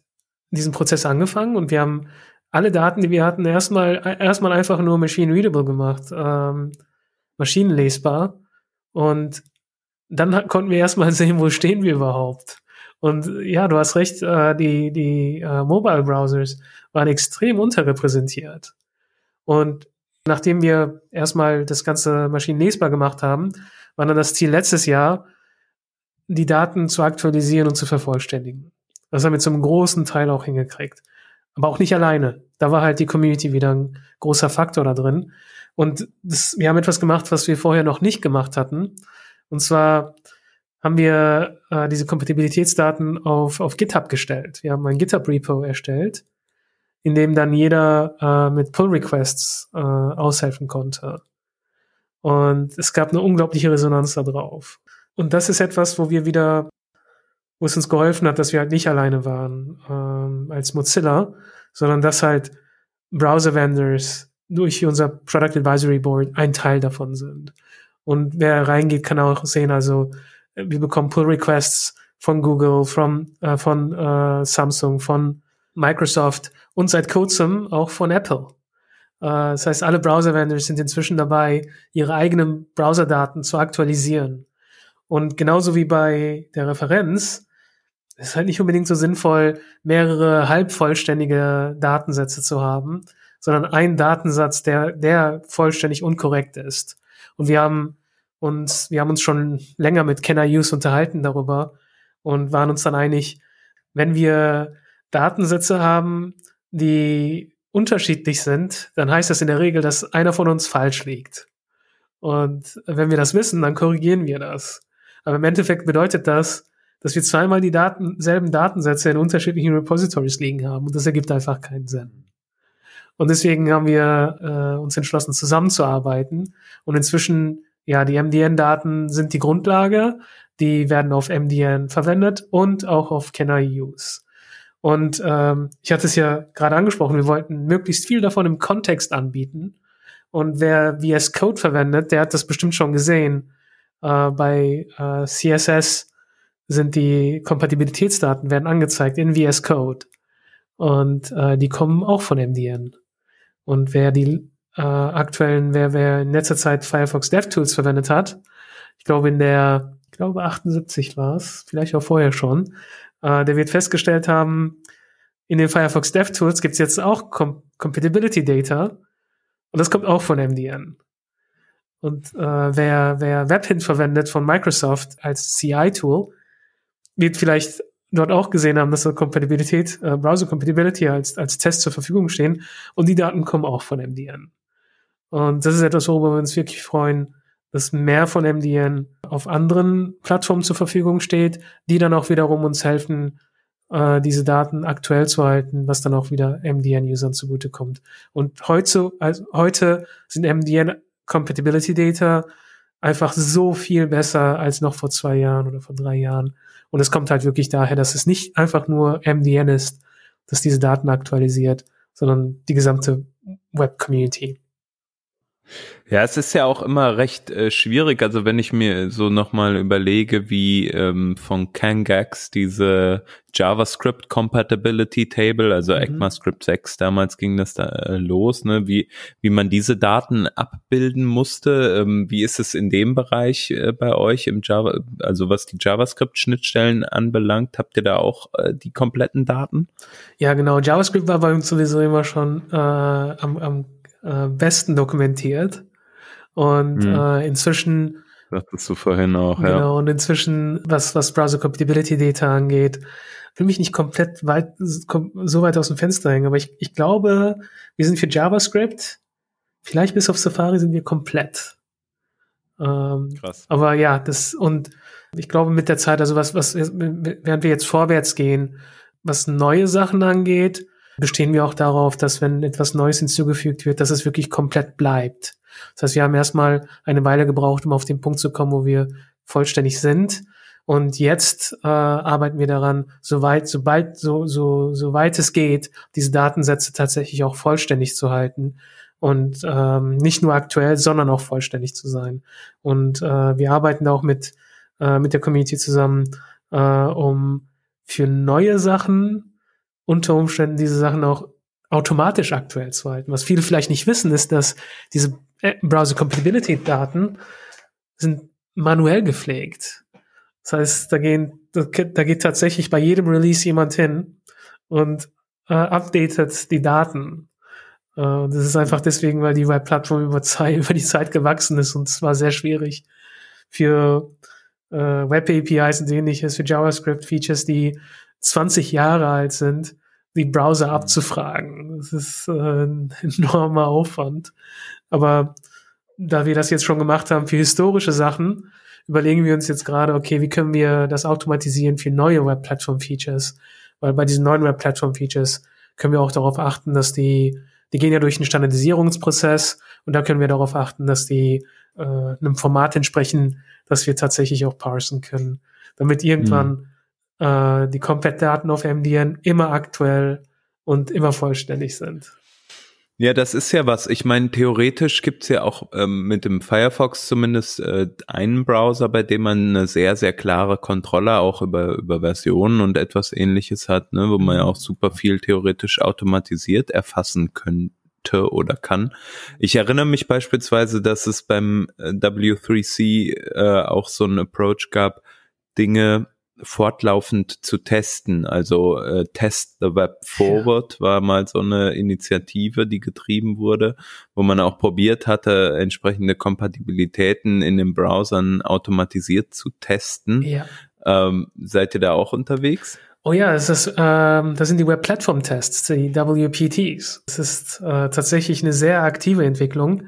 diesen Prozess angefangen und wir haben alle Daten, die wir hatten, erstmal erstmal einfach nur machine readable gemacht, ähm, maschinenlesbar. Und dann konnten wir erstmal sehen, wo stehen wir überhaupt. Und ja, du hast recht, äh, die, die äh, Mobile Browsers waren extrem unterrepräsentiert. Und nachdem wir erstmal das ganze maschinenlesbar gemacht haben, war dann das Ziel letztes Jahr, die Daten zu aktualisieren und zu vervollständigen. Das haben wir zum großen Teil auch hingekriegt. Aber auch nicht alleine. Da war halt die Community wieder ein großer Faktor da drin. Und das, wir haben etwas gemacht, was wir vorher noch nicht gemacht hatten. Und zwar haben wir äh, diese Kompatibilitätsdaten auf, auf GitHub gestellt. Wir haben ein GitHub-Repo erstellt, in dem dann jeder äh, mit Pull-Requests äh, aushelfen konnte. Und es gab eine unglaubliche Resonanz da drauf. Und das ist etwas, wo wir wieder, wo es uns geholfen hat, dass wir halt nicht alleine waren ähm, als Mozilla, sondern dass halt Browser-Vendors durch unser Product Advisory Board ein Teil davon sind. Und wer reingeht, kann auch sehen, also äh, wir bekommen Pull-Requests von Google, from, äh, von äh, Samsung, von Microsoft und seit kurzem auch von Apple. Äh, das heißt, alle Browser-Vendors sind inzwischen dabei, ihre eigenen Browser-Daten zu aktualisieren. Und genauso wie bei der Referenz, ist halt nicht unbedingt so sinnvoll, mehrere halbvollständige Datensätze zu haben, sondern einen Datensatz, der, der vollständig unkorrekt ist. Und wir haben uns, wir haben uns schon länger mit Kenner Use unterhalten darüber und waren uns dann einig, wenn wir Datensätze haben, die unterschiedlich sind, dann heißt das in der Regel, dass einer von uns falsch liegt. Und wenn wir das wissen, dann korrigieren wir das. Aber im Endeffekt bedeutet das, dass wir zweimal die Daten, selben Datensätze in unterschiedlichen Repositories liegen haben. Und das ergibt einfach keinen Sinn. Und deswegen haben wir äh, uns entschlossen, zusammenzuarbeiten. Und inzwischen, ja, die MDN-Daten sind die Grundlage. Die werden auf MDN verwendet und auch auf Kenner Use. Und ähm, ich hatte es ja gerade angesprochen, wir wollten möglichst viel davon im Kontext anbieten. Und wer VS Code verwendet, der hat das bestimmt schon gesehen. Äh, bei äh, CSS sind die Kompatibilitätsdaten werden angezeigt in VS Code. Und äh, die kommen auch von MDN. Und wer die äh, aktuellen, wer, wer in letzter Zeit Firefox DevTools verwendet hat, ich glaube in der, ich glaube 78 war es, vielleicht auch vorher schon, äh, der wird festgestellt haben, in den Firefox DevTools gibt's jetzt auch Com Compatibility Data und das kommt auch von MDN. Und äh, wer, wer WebHint verwendet von Microsoft als CI-Tool, wird vielleicht dort auch gesehen haben, dass da Kompatibilität, äh, Browser Compatibility als, als Test zur Verfügung stehen und die Daten kommen auch von MDN. Und das ist etwas, worüber wir uns wirklich freuen, dass mehr von MDN auf anderen Plattformen zur Verfügung steht, die dann auch wiederum uns helfen, äh, diese Daten aktuell zu halten, was dann auch wieder MDN-Usern zugutekommt. Und heute, also heute sind MDN Compatibility Data einfach so viel besser als noch vor zwei Jahren oder vor drei Jahren. Und es kommt halt wirklich daher, dass es nicht einfach nur MDN ist, das diese Daten aktualisiert, sondern die gesamte Web-Community. Ja, es ist ja auch immer recht äh, schwierig. Also wenn ich mir so nochmal überlege, wie ähm, von Kangax diese JavaScript Compatibility Table, also Mhm. ECMAScript 6, damals ging das da äh, los, ne, wie, wie man diese Daten abbilden musste. Ähm, wie ist es in dem Bereich äh, bei euch im Java, also was die JavaScript-Schnittstellen anbelangt, habt ihr da auch äh, die kompletten Daten? Ja, genau. JavaScript war bei uns sowieso immer schon äh, am, am äh, besten dokumentiert. Und Mhm. äh, inzwischen Sagtest du vorhin auch, genau, ja. Genau, und inzwischen, was, was Browser Compatibility Data angeht, will mich nicht komplett weit, so weit aus dem Fenster hängen, aber ich, ich glaube, wir sind für JavaScript, vielleicht bis auf Safari sind wir komplett. Ähm, Krass. Aber ja, das, und ich glaube mit der Zeit, also was, was, während wir jetzt vorwärts gehen, was neue Sachen angeht, bestehen wir auch darauf, dass wenn etwas Neues hinzugefügt wird, dass es wirklich komplett bleibt. Das heißt, wir haben erstmal eine Weile gebraucht, um auf den Punkt zu kommen, wo wir vollständig sind. Und jetzt äh, arbeiten wir daran, soweit, sobald, so, so, so weit es geht, diese Datensätze tatsächlich auch vollständig zu halten und ähm, nicht nur aktuell, sondern auch vollständig zu sein. Und äh, wir arbeiten auch mit äh, mit der Community zusammen, äh, um für neue Sachen unter Umständen diese Sachen auch automatisch aktuell zu halten. Was viele vielleicht nicht wissen, ist, dass diese äh, Browser Compatibility Daten sind manuell gepflegt. Das heißt, da, gehen, da geht tatsächlich bei jedem Release jemand hin und äh, updatet die Daten. Äh, das ist einfach deswegen, weil die Web-Plattform über, über die Zeit gewachsen ist und es war sehr schwierig für äh, Web-APIs und ähnliches, für JavaScript-Features, die 20 Jahre alt sind, die Browser abzufragen. Das ist äh, ein enormer Aufwand. Aber da wir das jetzt schon gemacht haben für historische Sachen, überlegen wir uns jetzt gerade, okay, wie können wir das automatisieren für neue Web-Plattform-Features? Weil bei diesen neuen Web-Plattform-Features können wir auch darauf achten, dass die, die gehen ja durch einen Standardisierungsprozess und da können wir darauf achten, dass die äh, einem Format entsprechen, dass wir tatsächlich auch parsen können, damit irgendwann mhm. Äh, die Komplett-Daten auf MDN immer aktuell und immer vollständig sind. Ja, das ist ja was. Ich meine, theoretisch gibt's ja auch ähm, mit dem Firefox zumindest äh, einen Browser, bei dem man eine sehr, sehr klare Kontrolle auch über, über Versionen und etwas ähnliches hat, ne, wo man ja mhm. auch super viel theoretisch automatisiert erfassen könnte oder kann. Ich erinnere mich beispielsweise, dass es beim äh, W3C äh, auch so einen Approach gab, Dinge fortlaufend zu testen. Also äh, Test the Web Forward war mal so eine Initiative, die getrieben wurde, wo man auch probiert hatte, entsprechende Kompatibilitäten in den Browsern automatisiert zu testen. Ja. Ähm, seid ihr da auch unterwegs? Oh ja, es ist, ähm, das sind die Web Platform Tests, die WPTs. Es ist äh, tatsächlich eine sehr aktive Entwicklung.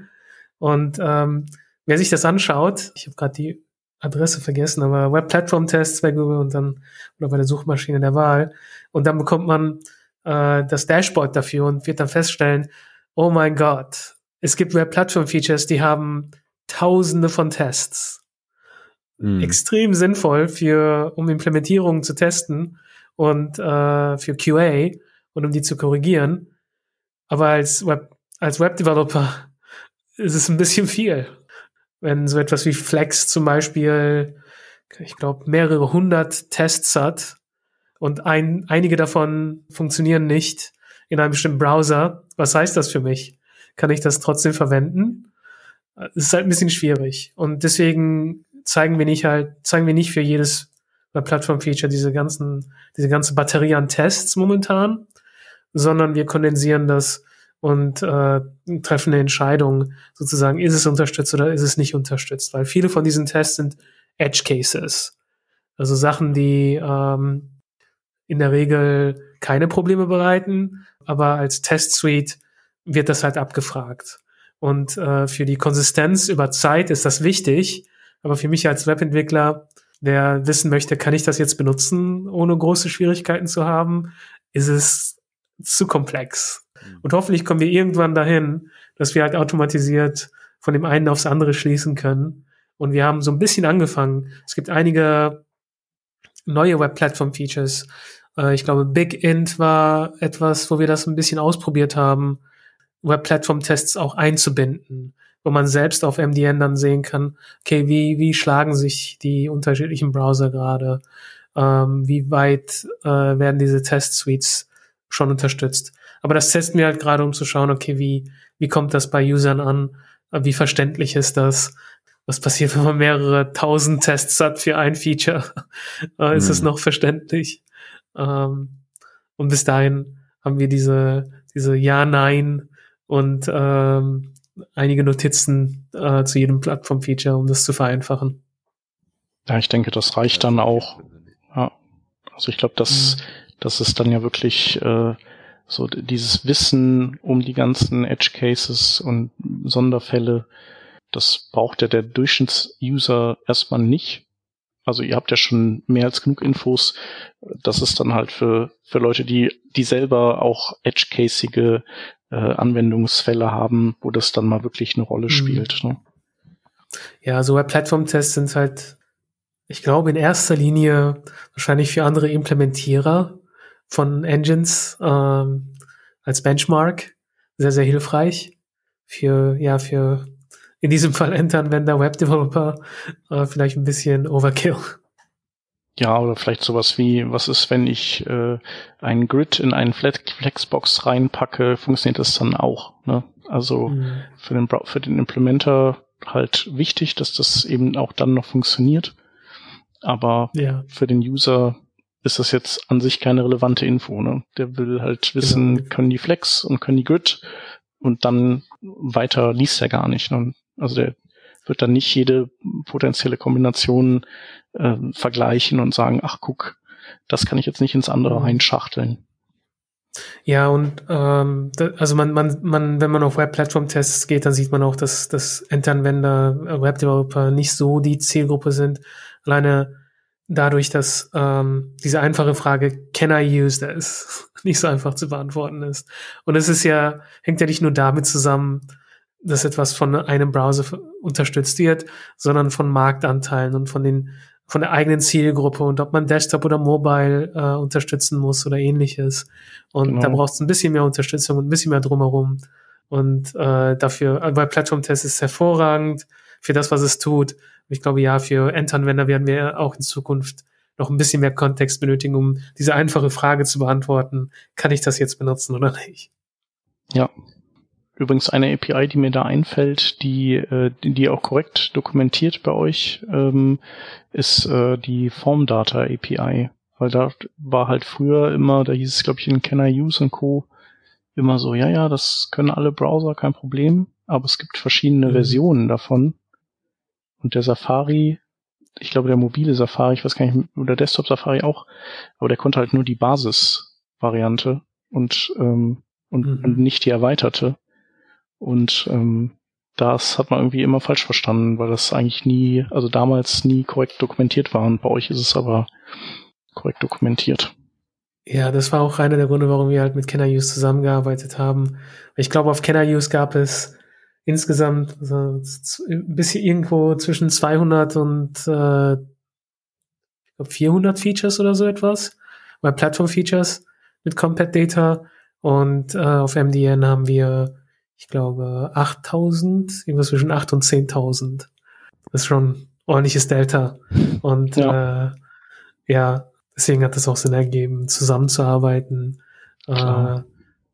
Und ähm, wer sich das anschaut, ich habe gerade die Adresse vergessen, aber Web Platform Tests bei Google und dann oder bei der Suchmaschine der Wahl und dann bekommt man äh, das Dashboard dafür und wird dann feststellen, oh mein Gott, es gibt Web Platform Features, die haben Tausende von Tests. Mhm. Extrem sinnvoll für um Implementierungen zu testen und äh, für QA und um die zu korrigieren. Aber als Web als Web Developer ist es ein bisschen viel wenn so etwas wie Flex zum Beispiel, ich glaube, mehrere hundert Tests hat und ein, einige davon funktionieren nicht in einem bestimmten Browser, was heißt das für mich? Kann ich das trotzdem verwenden? Es ist halt ein bisschen schwierig. Und deswegen zeigen wir nicht halt, zeigen wir nicht für jedes Plattform-Feature diese ganzen, diese ganze Batterie an Tests momentan, sondern wir kondensieren das und äh, treffen eine Entscheidung, sozusagen, ist es unterstützt oder ist es nicht unterstützt. Weil viele von diesen Tests sind Edge Cases. Also Sachen, die ähm, in der Regel keine Probleme bereiten, aber als Test Suite wird das halt abgefragt. Und äh, für die Konsistenz über Zeit ist das wichtig, aber für mich als Webentwickler, der wissen möchte, kann ich das jetzt benutzen, ohne große Schwierigkeiten zu haben, ist es zu komplex. Mhm. Und hoffentlich kommen wir irgendwann dahin, dass wir halt automatisiert von dem einen aufs andere schließen können. Und wir haben so ein bisschen angefangen. Es gibt einige neue Web-Platform-Features. Äh, ich glaube, Big Int war etwas, wo wir das ein bisschen ausprobiert haben, Web-Platform-Tests auch einzubinden, wo man selbst auf MDN dann sehen kann, okay, wie, wie schlagen sich die unterschiedlichen Browser gerade? Ähm, wie weit äh, werden diese Test-Suites schon unterstützt? Aber das testen wir halt gerade, um zu schauen, okay, wie, wie kommt das bei Usern an? Wie verständlich ist das? Was passiert, wenn man mehrere tausend Tests hat für ein Feature? ist mhm. es noch verständlich? Ähm, und bis dahin haben wir diese, diese Ja-Nein und ähm, einige Notizen äh, zu jedem Plattform-Feature, um das zu vereinfachen. Ja, ich denke, das reicht dann auch. Ja. Also ich glaube, dass, mhm. das ist dann ja wirklich äh, so dieses Wissen um die ganzen Edge Cases und Sonderfälle, das braucht ja der Durchschnittsuser erstmal nicht. Also ihr habt ja schon mehr als genug Infos. Das ist dann halt für, für Leute, die, die selber auch edge-casige äh, Anwendungsfälle haben, wo das dann mal wirklich eine Rolle mhm. spielt. Ne? Ja, so Web-Plattform-Tests sind halt, ich glaube, in erster Linie wahrscheinlich für andere Implementierer von Engines ähm, als Benchmark sehr, sehr hilfreich. Für, ja, für in diesem Fall Endanwender, Web-Developer äh, vielleicht ein bisschen Overkill. Ja, oder vielleicht sowas wie, was ist, wenn ich äh, ein Grid in einen Flexbox reinpacke, funktioniert das dann auch. Ne? Also mhm. für, den, für den Implementer halt wichtig, dass das eben auch dann noch funktioniert. Aber ja. für den User ist das jetzt an sich keine relevante Info. Ne? Der will halt wissen, genau. können die Flex und können die Grid und dann weiter liest er gar nicht. Ne? Also der wird dann nicht jede potenzielle Kombination äh, vergleichen und sagen, ach guck, das kann ich jetzt nicht ins andere mhm. reinschachteln. Ja, und ähm, da, also man, man, man, wenn man auf Web-Plattform-Tests geht, dann sieht man auch, dass, dass Endanwender, äh, Web-Developer nicht so die Zielgruppe sind. Alleine dadurch, dass ähm, diese einfache Frage, can I use this, nicht so einfach zu beantworten ist. Und es ist ja, hängt ja nicht nur damit zusammen, dass etwas von einem Browser unterstützt wird, sondern von Marktanteilen und von den von der eigenen Zielgruppe und ob man Desktop oder Mobile äh, unterstützen muss oder ähnliches. Und genau. da braucht es ein bisschen mehr Unterstützung und ein bisschen mehr drumherum. Und äh, dafür, äh, bei Plattform-Test ist es hervorragend für das, was es tut. Ich glaube, ja, für Endanwender werden wir auch in Zukunft noch ein bisschen mehr Kontext benötigen, um diese einfache Frage zu beantworten. Kann ich das jetzt benutzen oder nicht? Ja, Übrigens eine API, die mir da einfällt, die, äh, die auch korrekt dokumentiert bei euch, ähm, ist äh, die Formdata API. Weil da war halt früher immer, da hieß es, glaube ich, in Can I Use und Co. immer so, ja, ja, das können alle Browser, kein Problem, aber es gibt verschiedene mhm. Versionen davon. Und der Safari, ich glaube, der mobile Safari, ich weiß gar nicht, oder Desktop Safari auch, aber der konnte halt nur die Basisvariante und, ähm, und, mhm. und nicht die erweiterte. Und ähm, das hat man irgendwie immer falsch verstanden, weil das eigentlich nie, also damals nie korrekt dokumentiert war. Und bei euch ist es aber korrekt dokumentiert. Ja, das war auch einer der Gründe, warum wir halt mit Kenner Use zusammengearbeitet haben. Ich glaube, auf Kenner Use gab es insgesamt so ein bisschen irgendwo zwischen 200 und äh, 400 Features oder so etwas, bei Plattform Features mit Compact Data und äh, auf MDN haben wir ich glaube, 8000, irgendwas zwischen 8 und 10.000. Das ist schon ordentliches Delta. Und ja. Äh, ja, deswegen hat es auch Sinn ergeben, zusammenzuarbeiten. Äh,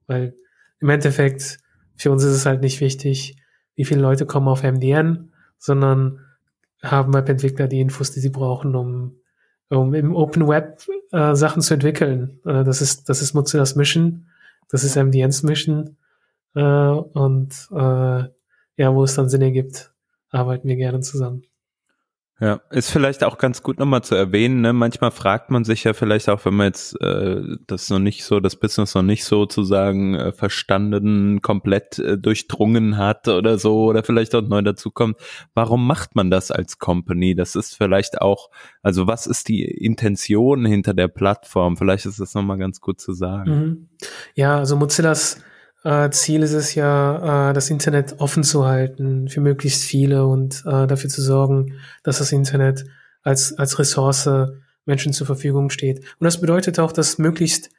weil im Endeffekt, für uns ist es halt nicht wichtig, wie viele Leute kommen auf MDN, sondern haben Webentwickler die Infos, die sie brauchen, um, um im Open Web äh, Sachen zu entwickeln. Äh, das ist, das ist Mozilla's Mission, das ist MDNs Mission äh, und äh, ja, wo es dann Sinn ergibt, arbeiten wir gerne zusammen. Ja, ist vielleicht auch ganz gut nochmal zu erwähnen. Ne? Manchmal fragt man sich ja vielleicht auch, wenn man jetzt äh, das noch nicht so, das Business noch nicht sozusagen äh, verstanden, komplett äh, durchdrungen hat oder so, oder vielleicht auch neu dazukommt, warum macht man das als Company? Das ist vielleicht auch, also was ist die Intention hinter der Plattform? Vielleicht ist das nochmal ganz gut zu sagen. Mhm. Ja, also Mozillas äh, Ziel ist es ja, äh, das Internet offen zu halten für möglichst viele und äh, dafür zu sorgen, dass das Internet als, als Ressource Menschen zur Verfügung steht. Und das bedeutet auch, dass möglichst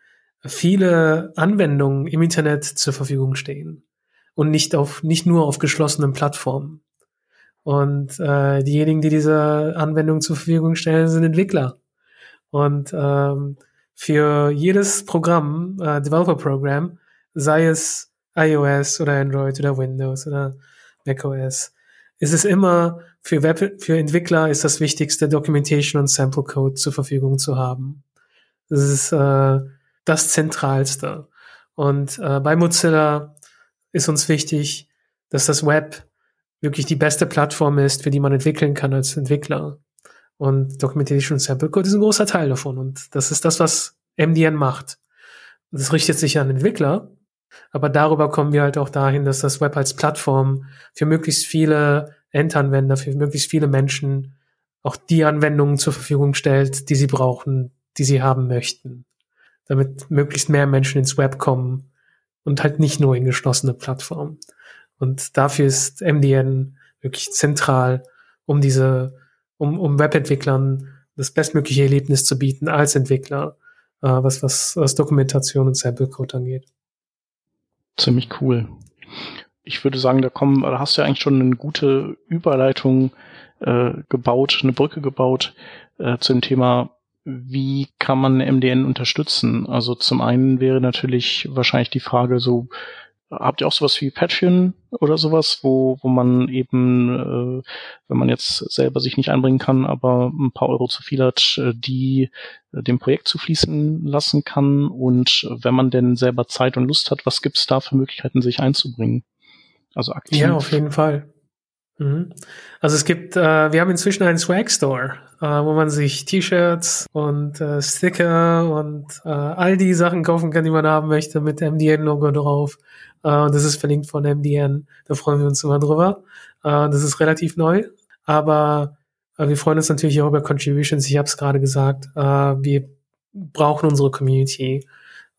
viele Anwendungen im Internet zur Verfügung stehen und nicht auf nicht nur auf geschlossenen Plattformen. Und äh, diejenigen, die diese Anwendung zur Verfügung stellen, sind Entwickler. Und ähm, für jedes Programm, äh, Developer Program, sei es iOS oder Android oder Windows oder macOS, ist es immer für Web, für Entwickler ist das wichtigste, Documentation und Sample Code zur Verfügung zu haben. Das ist äh, das Zentralste. Und äh, bei Mozilla ist uns wichtig, dass das Web wirklich die beste Plattform ist, für die man entwickeln kann als Entwickler. Und Documentation Sample Code ist ein großer Teil davon. Und das ist das, was MDN macht. Das richtet sich an Entwickler, aber darüber kommen wir halt auch dahin, dass das Web als Plattform für möglichst viele Endanwender, für möglichst viele Menschen auch die Anwendungen zur Verfügung stellt, die sie brauchen, die sie haben möchten. Damit möglichst mehr Menschen ins Web kommen und halt nicht nur in geschlossene Plattformen. Und dafür ist MDN wirklich zentral, um diese, um, um Webentwicklern das bestmögliche Erlebnis zu bieten als Entwickler, äh, was, was, was Dokumentation und Sample Code angeht. Ziemlich cool. Ich würde sagen, da kommen, da hast du ja eigentlich schon eine gute Überleitung äh, gebaut, eine Brücke gebaut äh, zum Thema, wie kann man MDN unterstützen? Also zum einen wäre natürlich wahrscheinlich die Frage so, habt ihr auch sowas wie Patreon oder sowas, wo, wo man eben, äh, wenn man jetzt selber sich nicht einbringen kann, aber ein paar Euro zu viel hat, äh, die äh, dem Projekt zufließen lassen kann? Und wenn man denn selber Zeit und Lust hat, was gibt es da für Möglichkeiten, sich einzubringen? Also aktiv. Ja, auf jeden Fall. Mhm. Also es gibt, äh, wir haben inzwischen einen Swag Store, äh, wo man sich T-Shirts und äh, Sticker und äh, all die Sachen kaufen kann, die man haben möchte, mit MDN-Logo drauf. Äh, das ist verlinkt von MDN. Da freuen wir uns immer drüber. Äh, das ist relativ neu, aber äh, wir freuen uns natürlich auch über Contributions. Ich habe es gerade gesagt. Äh, wir brauchen unsere Community,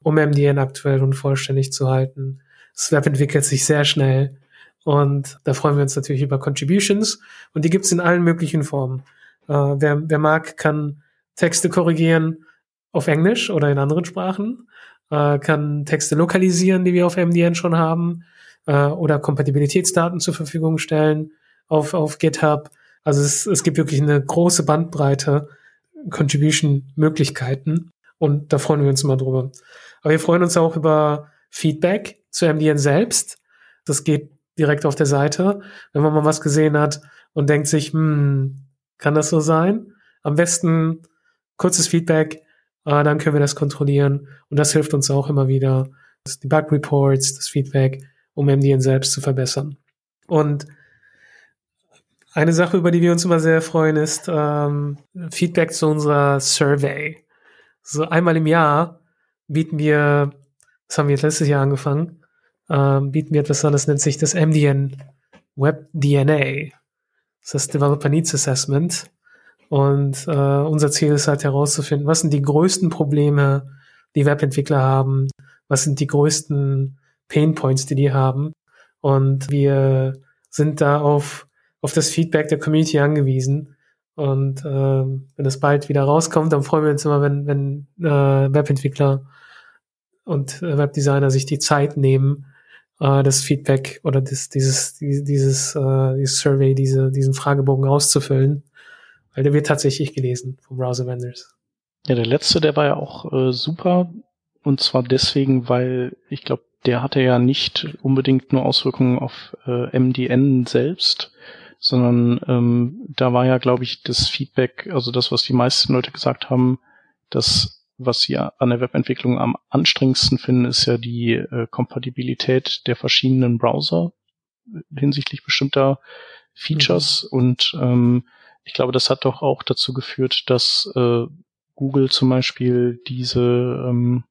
um MDN aktuell und vollständig zu halten. Das Web entwickelt sich sehr schnell und da freuen wir uns natürlich über Contributions. Und die gibt's in allen möglichen Formen. Äh, wer, wer mag, kann Texte korrigieren auf Englisch oder in anderen Sprachen, äh, kann Texte lokalisieren, die wir auf MDN schon haben, äh, oder Kompatibilitätsdaten zur Verfügung stellen auf, auf GitHub. Also es, es gibt wirklich eine große Bandbreite Contribution-Möglichkeiten und da freuen wir uns immer drüber. Aber wir freuen uns auch über Feedback zu MDN selbst. Das geht direkt auf der Seite, wenn man mal was gesehen hat und denkt sich, hm, kann das so sein? Am besten kurzes Feedback, äh, dann können wir das kontrollieren und das hilft uns auch immer wieder. Die Bug Reports, das Feedback, um MDN selbst zu verbessern. Und eine Sache, über die wir uns immer sehr freuen, ist ähm, Feedback zu unserer Survey. So einmal im Jahr bieten wir, das haben wir letztes Jahr angefangen, ähm, bieten wir etwas an, das nennt sich das MDN Web DNA. Das ist das Developer Needs Assessment. Und äh, unser Ziel ist halt herauszufinden, was sind die größten Probleme, die Webentwickler haben, was sind die größten Pain Points, die die haben. Und wir sind da auf, auf das Feedback der Community angewiesen. Und äh, wenn es bald wieder rauskommt, dann freuen wir uns immer, wenn, wenn äh, Webentwickler und äh, Webdesigner sich die Zeit nehmen, äh, das Feedback oder das, dieses, dieses, äh, dieses Survey, diese, diesen Fragebogen auszufüllen. Weil der wird tatsächlich gelesen vom Browser Vendors. Ja, der letzte, der war ja auch äh, super. Und zwar deswegen, weil ich glaube, der hatte ja nicht unbedingt nur Auswirkungen auf äh, MDN selbst, sondern ähm, da war ja, glaube ich, das Feedback, also das, was die meisten Leute gesagt haben, dass was sie an der Webentwicklung am anstrengendsten finden, ist ja die äh, Kompatibilität der verschiedenen Browser hinsichtlich bestimmter Features. Mhm. Und ähm, ich glaube, das hat doch auch dazu geführt, dass äh, Google zum Beispiel diese ähm,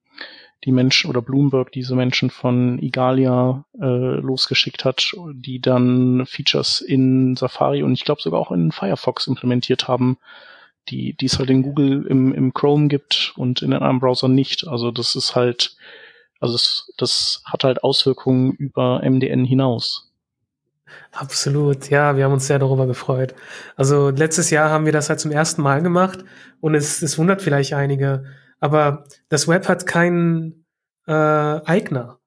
die Menschen oder Bloomberg diese Menschen von Igalia äh, losgeschickt hat, die dann Features in Safari und ich glaube sogar auch in Firefox implementiert haben, die, die es halt in Google im, im Chrome gibt und in einem Browser nicht. Also das ist halt, also das, das hat halt Auswirkungen über MDN hinaus. Absolut, ja, wir haben uns sehr darüber gefreut. Also letztes Jahr haben wir das halt zum ersten Mal gemacht und es, es wundert vielleicht einige, aber das Web hat keinen äh, Eigner.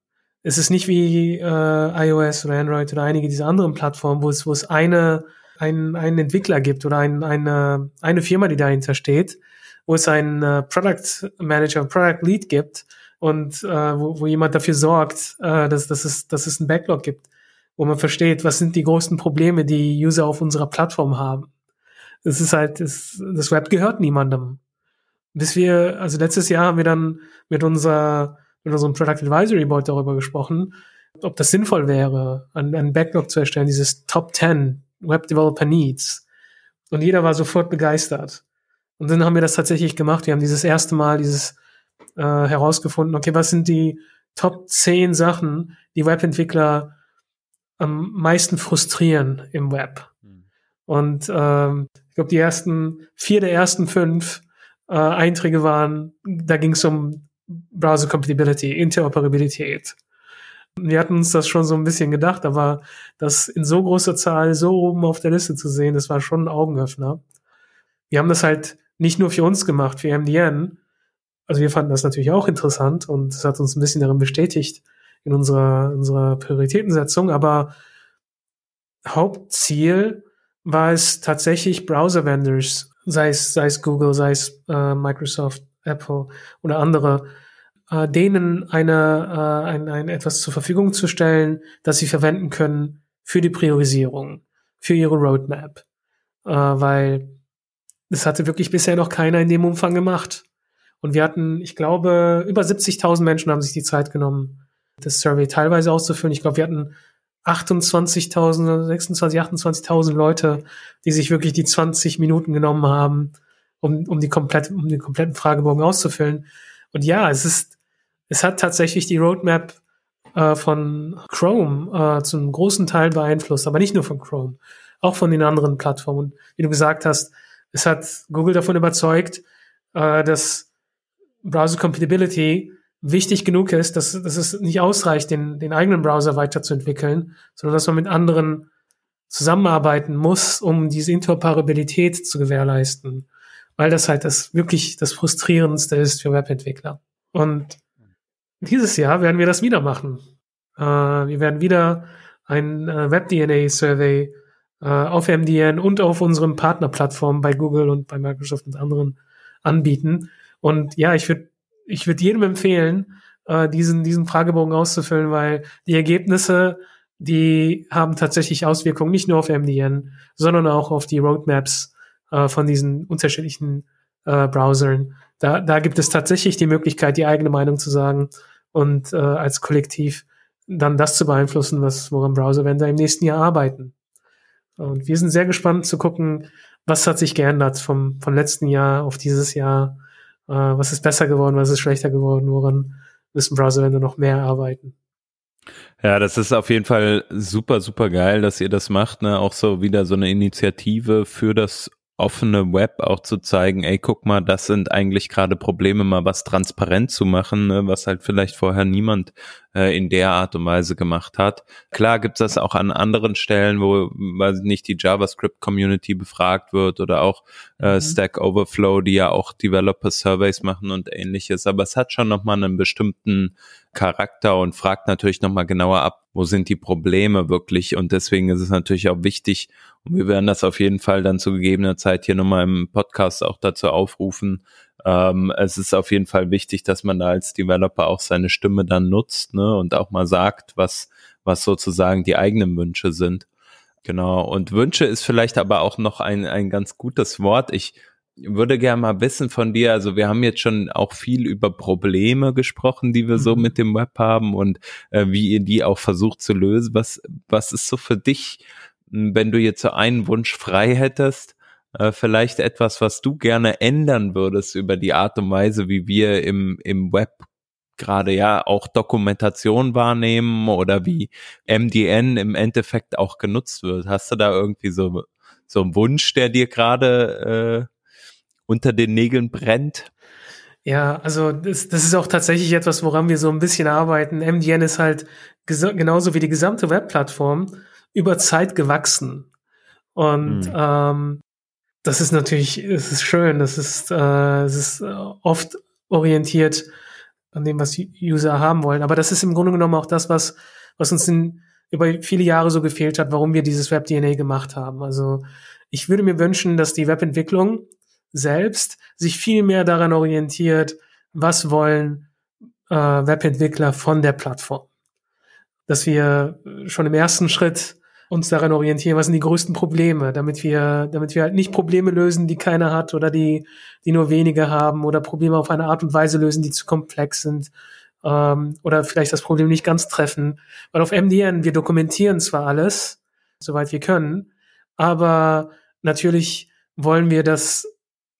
Es ist nicht wie äh, iOS oder Android oder einige dieser anderen Plattformen, wo es, wo es eine einen, einen Entwickler gibt oder ein, eine, eine Firma, die dahinter steht, wo es einen äh, Product Manager, Product Lead gibt und äh, wo, wo jemand dafür sorgt, äh, dass, dass, es, dass es ein Backlog gibt, wo man versteht, was sind die größten Probleme, die User auf unserer Plattform haben. Es ist halt, das, das Web gehört niemandem. Bis wir, also letztes Jahr haben wir dann mit unserer, mit unserem Product Advisory Board darüber gesprochen, ob das sinnvoll wäre, einen, einen Backlog zu erstellen, dieses Top 10 Web Developer Needs. Und jeder war sofort begeistert. Und dann haben wir das tatsächlich gemacht. Wir haben dieses erste Mal dieses äh, herausgefunden, okay, was sind die Top 10 Sachen, die Webentwickler am meisten frustrieren im Web. Hm. Und ähm, ich glaube, die ersten vier der ersten fünf äh, Einträge waren, da ging es um Browser Compatibility, Interoperabilität. Wir hatten uns das schon so ein bisschen gedacht, aber das in so großer Zahl so oben auf der Liste zu sehen, das war schon ein Augenöffner. Wir haben das halt nicht nur für uns gemacht, für MDN. Also wir fanden das natürlich auch interessant und es hat uns ein bisschen darin bestätigt in unserer, unserer Prioritätensetzung, aber Hauptziel war es tatsächlich Browser-Vendors, sei es, sei es Google, sei es äh, Microsoft, Apple oder andere, äh, denen eine, äh, ein, ein etwas zur Verfügung zu stellen, das sie verwenden können für die Priorisierung, für ihre Roadmap. Äh, weil das hatte wirklich bisher noch keiner in dem Umfang gemacht. Und wir hatten, ich glaube, über 70.000 Menschen haben sich die Zeit genommen, das Survey teilweise auszufüllen. Ich glaube, wir hatten 28.000, 26, 28.000 Leute, die sich wirklich die 20 Minuten genommen haben, um, um die komplett, um den kompletten Fragebogen auszufüllen. Und ja, es ist, es hat tatsächlich die Roadmap äh, von Chrome äh, zum großen Teil beeinflusst, aber nicht nur von Chrome, auch von den anderen Plattformen. Und wie du gesagt hast, es hat Google davon überzeugt, äh, dass Browser Compatibility wichtig genug ist, dass, dass es nicht ausreicht, den, den eigenen Browser weiterzuentwickeln, sondern dass man mit anderen zusammenarbeiten muss, um diese Interoperabilität zu gewährleisten. Weil das halt das wirklich das Frustrierendste ist für Webentwickler. Und dieses Jahr werden wir das wieder machen. Äh, wir werden wieder ein äh, Web-DNA-Survey äh, auf MDN und auf unseren Partnerplattformen bei Google und bei Microsoft und anderen anbieten. Und ja, ich würde ich würde jedem empfehlen, äh, diesen, diesen Fragebogen auszufüllen, weil die Ergebnisse, die haben tatsächlich Auswirkungen nicht nur auf MDN, sondern auch auf die Roadmaps äh, von diesen unterschiedlichen äh, Browsern. Da, da gibt es tatsächlich die Möglichkeit, die eigene Meinung zu sagen und äh, als Kollektiv dann das zu beeinflussen, was woran Browser-Vendor im nächsten Jahr arbeiten. Und wir sind sehr gespannt zu gucken, was hat sich geändert vom, vom letzten Jahr auf dieses Jahr äh, was ist besser geworden, was ist schlechter geworden, woran müssen Browserwände noch mehr arbeiten. Ja, das ist auf jeden Fall super, super geil, dass ihr das macht, ne? Auch so wieder so eine Initiative für das offene Web auch zu zeigen, ey, guck mal, das sind eigentlich gerade Probleme, mal was transparent zu machen, ne, was halt vielleicht vorher niemand äh, in der Art und Weise gemacht hat. Klar gibt's das auch an anderen Stellen, wo, weiß nicht, die JavaScript-Community befragt wird oder auch äh, mhm. Stack Overflow, die ja auch Developer-Surveys machen und ähnliches. Aber es hat schon nochmal einen bestimmten Charakter und fragt natürlich nochmal genauer ab, wo sind die Probleme wirklich. Und deswegen ist es natürlich auch wichtig, und wir werden das auf jeden Fall dann zu gegebener Zeit hier nochmal im Podcast auch dazu aufrufen. Ähm, es ist auf jeden Fall wichtig, dass man da als Developer auch seine Stimme dann nutzt ne, und auch mal sagt, was, was sozusagen die eigenen Wünsche sind. Genau. Und Wünsche ist vielleicht aber auch noch ein, ein ganz gutes Wort. Ich würde gerne mal wissen von dir, also wir haben jetzt schon auch viel über Probleme gesprochen, die wir mhm. so mit dem Web haben und äh, wie ihr die auch versucht zu lösen. Was, was ist so für dich, wenn du jetzt so einen Wunsch frei hättest, äh, vielleicht etwas, was du gerne ändern würdest über die Art und Weise, wie wir im, im Web gerade ja auch Dokumentation wahrnehmen oder wie MDN im Endeffekt auch genutzt wird. Hast du da irgendwie so, so einen Wunsch, der dir gerade äh, unter den Nägeln brennt? Ja, also das, das ist auch tatsächlich etwas, woran wir so ein bisschen arbeiten. MDN ist halt genauso wie die gesamte Webplattform über Zeit gewachsen. Und hm. ähm, das ist natürlich, es ist schön, das ist, äh, es ist äh, oft orientiert an dem, was User haben wollen. Aber das ist im Grunde genommen auch das, was, was uns in, über viele Jahre so gefehlt hat, warum wir dieses Web-DNA gemacht haben. Also ich würde mir wünschen, dass die Webentwicklung selbst sich viel mehr daran orientiert, was wollen äh, Webentwickler von der Plattform. Dass wir schon im ersten Schritt uns daran orientieren, was sind die größten Probleme, damit wir, damit wir halt nicht Probleme lösen, die keiner hat oder die, die nur wenige haben oder Probleme auf eine Art und Weise lösen, die zu komplex sind, ähm, oder vielleicht das Problem nicht ganz treffen. Weil auf MDN, wir dokumentieren zwar alles, soweit wir können, aber natürlich wollen wir, dass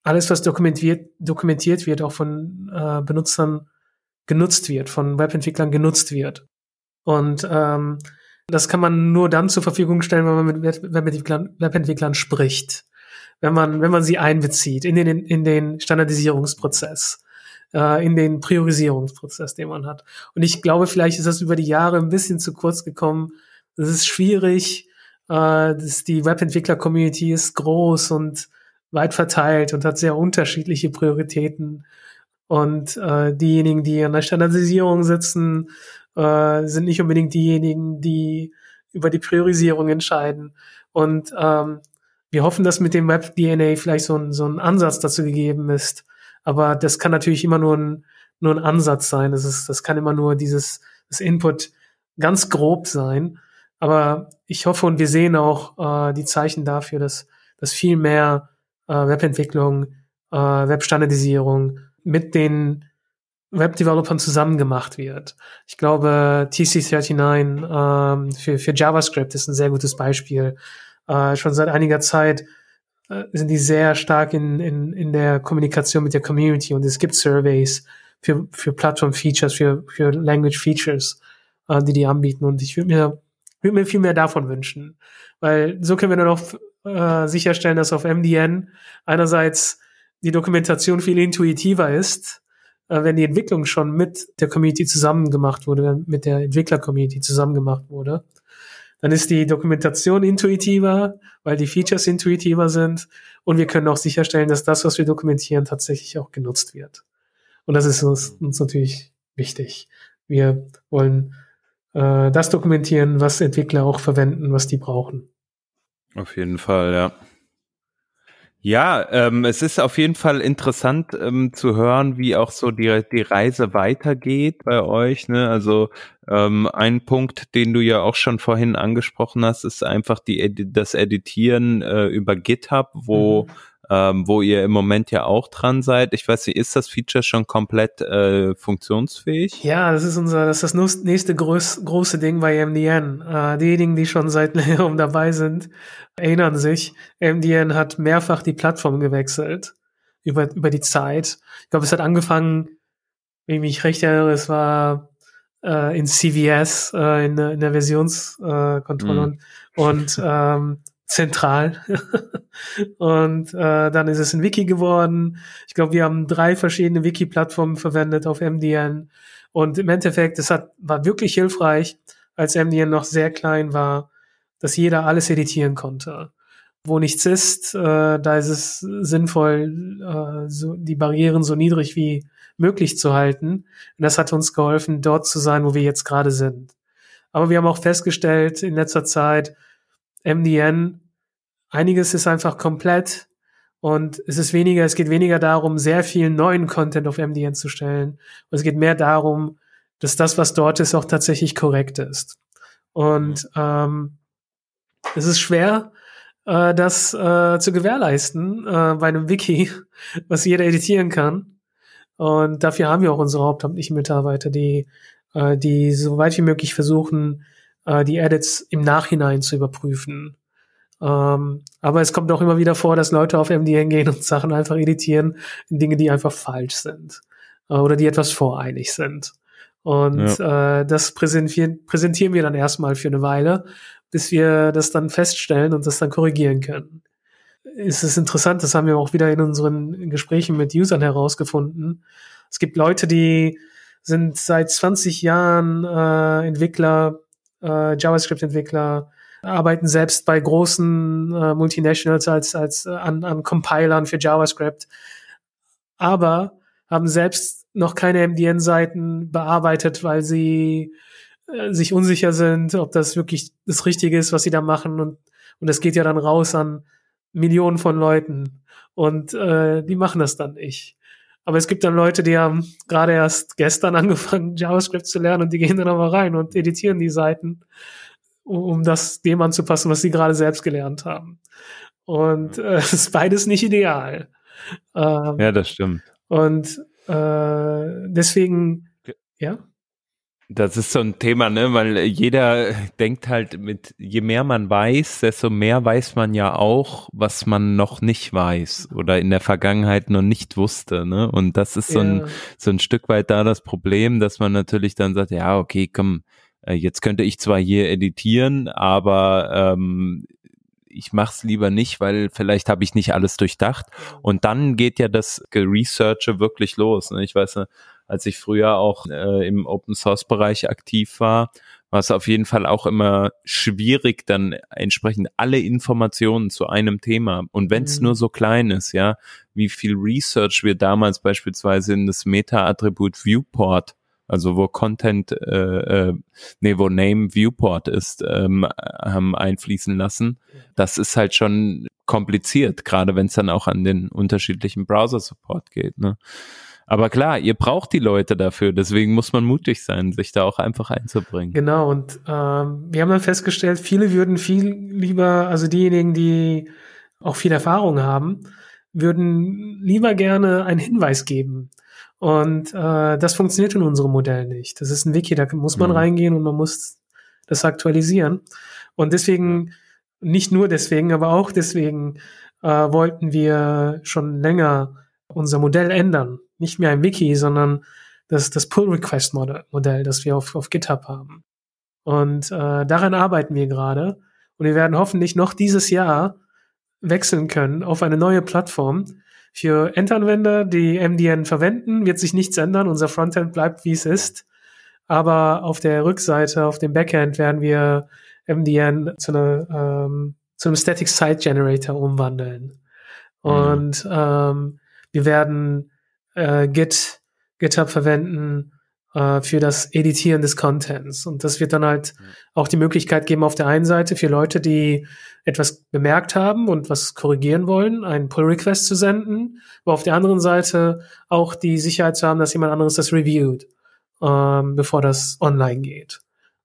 alles, was dokumentiert, dokumentiert wird, auch von äh, Benutzern genutzt wird, von Webentwicklern genutzt wird. Und ähm, das kann man nur dann zur Verfügung stellen, wenn man mit Webentwicklern, spricht. Wenn man, wenn man sie einbezieht in den, in den Standardisierungsprozess, äh, in den Priorisierungsprozess, den man hat. Und ich glaube, vielleicht ist das über die Jahre ein bisschen zu kurz gekommen. Es ist schwierig, äh, dass die Webentwickler-Community ist groß und weit verteilt und hat sehr unterschiedliche Prioritäten. Und äh, diejenigen, die an der Standardisierung sitzen, äh, sind nicht unbedingt diejenigen, die über die Priorisierung entscheiden. Und ähm, wir hoffen, dass mit dem Web-DNA vielleicht so ein, so ein Ansatz dazu gegeben ist. Aber das kann natürlich immer nur ein, nur ein Ansatz sein. Das, ist, das kann immer nur dieses das Input ganz grob sein. Aber ich hoffe und wir sehen auch äh, die Zeichen dafür, dass, dass viel mehr äh, Webentwicklung, äh, Webstandardisierung mit den Webdevelopern zusammen gemacht wird. Ich glaube, TC39 ähm, für, für JavaScript ist ein sehr gutes Beispiel. Äh, schon seit einiger Zeit äh, sind die sehr stark in, in, in der Kommunikation mit der Community und es gibt Surveys für, für Plattform-Features, für, für Language-Features, äh, die die anbieten und ich würde mir, würde mir viel mehr davon wünschen, weil so können wir dann auch äh, sicherstellen, dass auf MDN einerseits die Dokumentation viel intuitiver ist, wenn die Entwicklung schon mit der Community zusammen gemacht wurde, mit der Entwickler-Community zusammen gemacht wurde. Dann ist die Dokumentation intuitiver, weil die Features intuitiver sind und wir können auch sicherstellen, dass das, was wir dokumentieren, tatsächlich auch genutzt wird. Und das ist uns, uns natürlich wichtig. Wir wollen äh, das dokumentieren, was Entwickler auch verwenden, was die brauchen. Auf jeden Fall, ja. Ja, ähm, es ist auf jeden Fall interessant ähm, zu hören, wie auch so die, die Reise weitergeht bei euch. Ne? Also ähm, ein Punkt, den du ja auch schon vorhin angesprochen hast, ist einfach die das Editieren äh, über GitHub, wo mhm ähm, wo ihr im Moment ja auch dran seid. Ich weiß nicht, ist das Feature schon komplett äh, funktionsfähig? Ja, das ist unser, das ist das nächste groß, große Ding bei MDN. Äh, diejenigen, die schon seit längerem dabei sind, erinnern sich, MDN hat mehrfach die Plattform gewechselt über, über die Zeit. Ich glaube, es hat angefangen, wenn ich mich recht erinnere, es war äh, in CVS, äh, in, in der Versionskontrolle mm. und ähm, zentral. und äh, dann ist es ein Wiki geworden. Ich glaube, wir haben drei verschiedene Wiki-Plattformen verwendet auf MDN. Und im Endeffekt, es hat, war wirklich hilfreich, als MDN noch sehr klein war, dass jeder alles editieren konnte. Wo nichts ist, äh, da ist es sinnvoll, äh, so, die Barrieren so niedrig wie möglich zu halten. Und das hat uns geholfen, dort zu sein, wo wir jetzt gerade sind. Aber wir haben auch festgestellt in letzter Zeit, MDN, einiges ist einfach komplett und es ist weniger, es geht weniger darum, sehr viel neuen Content auf MDN zu stellen. Und es geht mehr darum, dass das, was dort ist, auch tatsächlich korrekt ist. Und ähm, es ist schwer, äh, das äh, zu gewährleisten äh, bei einem Wiki, was jeder editieren kann. Und dafür haben wir auch unsere hauptamtlichen Mitarbeiter, die, äh, die so weit wie möglich versuchen, äh, die Edits im Nachhinein zu überprüfen. Ähm, aber es kommt auch immer wieder vor, dass Leute auf MDN gehen und Sachen einfach editieren, Dinge, die einfach falsch sind äh, oder die etwas voreilig sind. Und ja. äh, das präsentieren, präsentieren wir dann erstmal für eine Weile, bis wir das dann feststellen und das dann korrigieren können. Es ist interessant, das haben wir auch wieder in unseren Gesprächen mit Usern herausgefunden. Es gibt Leute, die sind seit 20 Jahren äh, Entwickler äh, JavaScript-Entwickler arbeiten selbst bei großen äh, Multinationals als, als äh, an, an Compilern für JavaScript, aber haben selbst noch keine MDN-Seiten bearbeitet, weil sie äh, sich unsicher sind, ob das wirklich das Richtige ist, was sie da machen. Und, und das geht ja dann raus an Millionen von Leuten. Und äh, die machen das dann nicht. Aber es gibt dann Leute, die haben gerade erst gestern angefangen, JavaScript zu lernen und die gehen dann aber rein und editieren die Seiten, um das dem anzupassen, was sie gerade selbst gelernt haben. Und äh, es ist beides nicht ideal. Ähm, ja, das stimmt. Und äh, deswegen Ja? Das ist so ein Thema, ne, weil jeder denkt halt mit, je mehr man weiß, desto mehr weiß man ja auch, was man noch nicht weiß oder in der Vergangenheit noch nicht wusste, ne? Und das ist so ein, so ein Stück weit da das Problem, dass man natürlich dann sagt, ja, okay, komm, äh, jetzt könnte ich zwar hier editieren, aber ähm, ich mach's lieber nicht, weil vielleicht habe ich nicht alles durchdacht. Und dann geht ja das Researche wirklich los. Ne? Ich weiß, als ich früher auch äh, im Open Source Bereich aktiv war, war es auf jeden Fall auch immer schwierig, dann entsprechend alle Informationen zu einem Thema. Und wenn es mhm. nur so klein ist, ja, wie viel Research wir damals beispielsweise in das Meta-Attribut Viewport also wo Content, äh, äh, nee, wo Name Viewport ist, ähm, haben einfließen lassen. Das ist halt schon kompliziert, gerade wenn es dann auch an den unterschiedlichen Browser-Support geht. Ne? Aber klar, ihr braucht die Leute dafür, deswegen muss man mutig sein, sich da auch einfach einzubringen. Genau, und ähm, wir haben dann festgestellt, viele würden viel lieber, also diejenigen, die auch viel Erfahrung haben, würden lieber gerne einen Hinweis geben. Und äh, das funktioniert in unserem Modell nicht. Das ist ein Wiki, da muss man mhm. reingehen und man muss das aktualisieren. Und deswegen, nicht nur deswegen, aber auch deswegen äh, wollten wir schon länger unser Modell ändern nicht mehr ein Wiki, sondern das, das Pull-Request-Modell, das wir auf, auf GitHub haben. Und äh, daran arbeiten wir gerade. Und wir werden hoffentlich noch dieses Jahr wechseln können auf eine neue Plattform. Für Endanwender, die MDN verwenden, wird sich nichts ändern. Unser Frontend bleibt, wie es ist. Aber auf der Rückseite, auf dem Backend, werden wir MDN zu, einer, ähm, zu einem Static Site Generator umwandeln. Mhm. Und ähm, wir werden äh, Git, GitHub verwenden äh, für das Editieren des Contents. Und das wird dann halt mhm. auch die Möglichkeit geben, auf der einen Seite für Leute, die etwas bemerkt haben und was korrigieren wollen, einen Pull-Request zu senden, aber auf der anderen Seite auch die Sicherheit zu haben, dass jemand anderes das reviewt, ähm, bevor das online geht.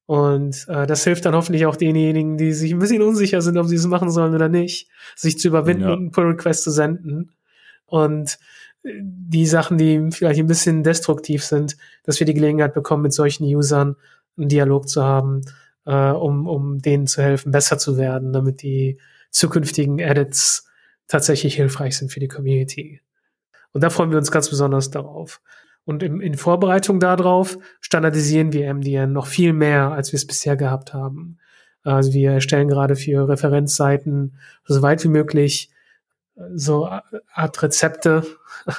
Und äh, das hilft dann hoffentlich auch denjenigen, die sich ein bisschen unsicher sind, ob sie es machen sollen oder nicht, sich zu überwinden ja. und einen Pull-Request zu senden. Und die Sachen, die vielleicht ein bisschen destruktiv sind, dass wir die Gelegenheit bekommen, mit solchen Usern einen Dialog zu haben, äh, um, um denen zu helfen, besser zu werden, damit die zukünftigen Edits tatsächlich hilfreich sind für die Community. Und da freuen wir uns ganz besonders darauf. Und im, in Vorbereitung darauf standardisieren wir MDN noch viel mehr, als wir es bisher gehabt haben. Also wir erstellen gerade für Referenzseiten so weit wie möglich so Art Rezepte, äh,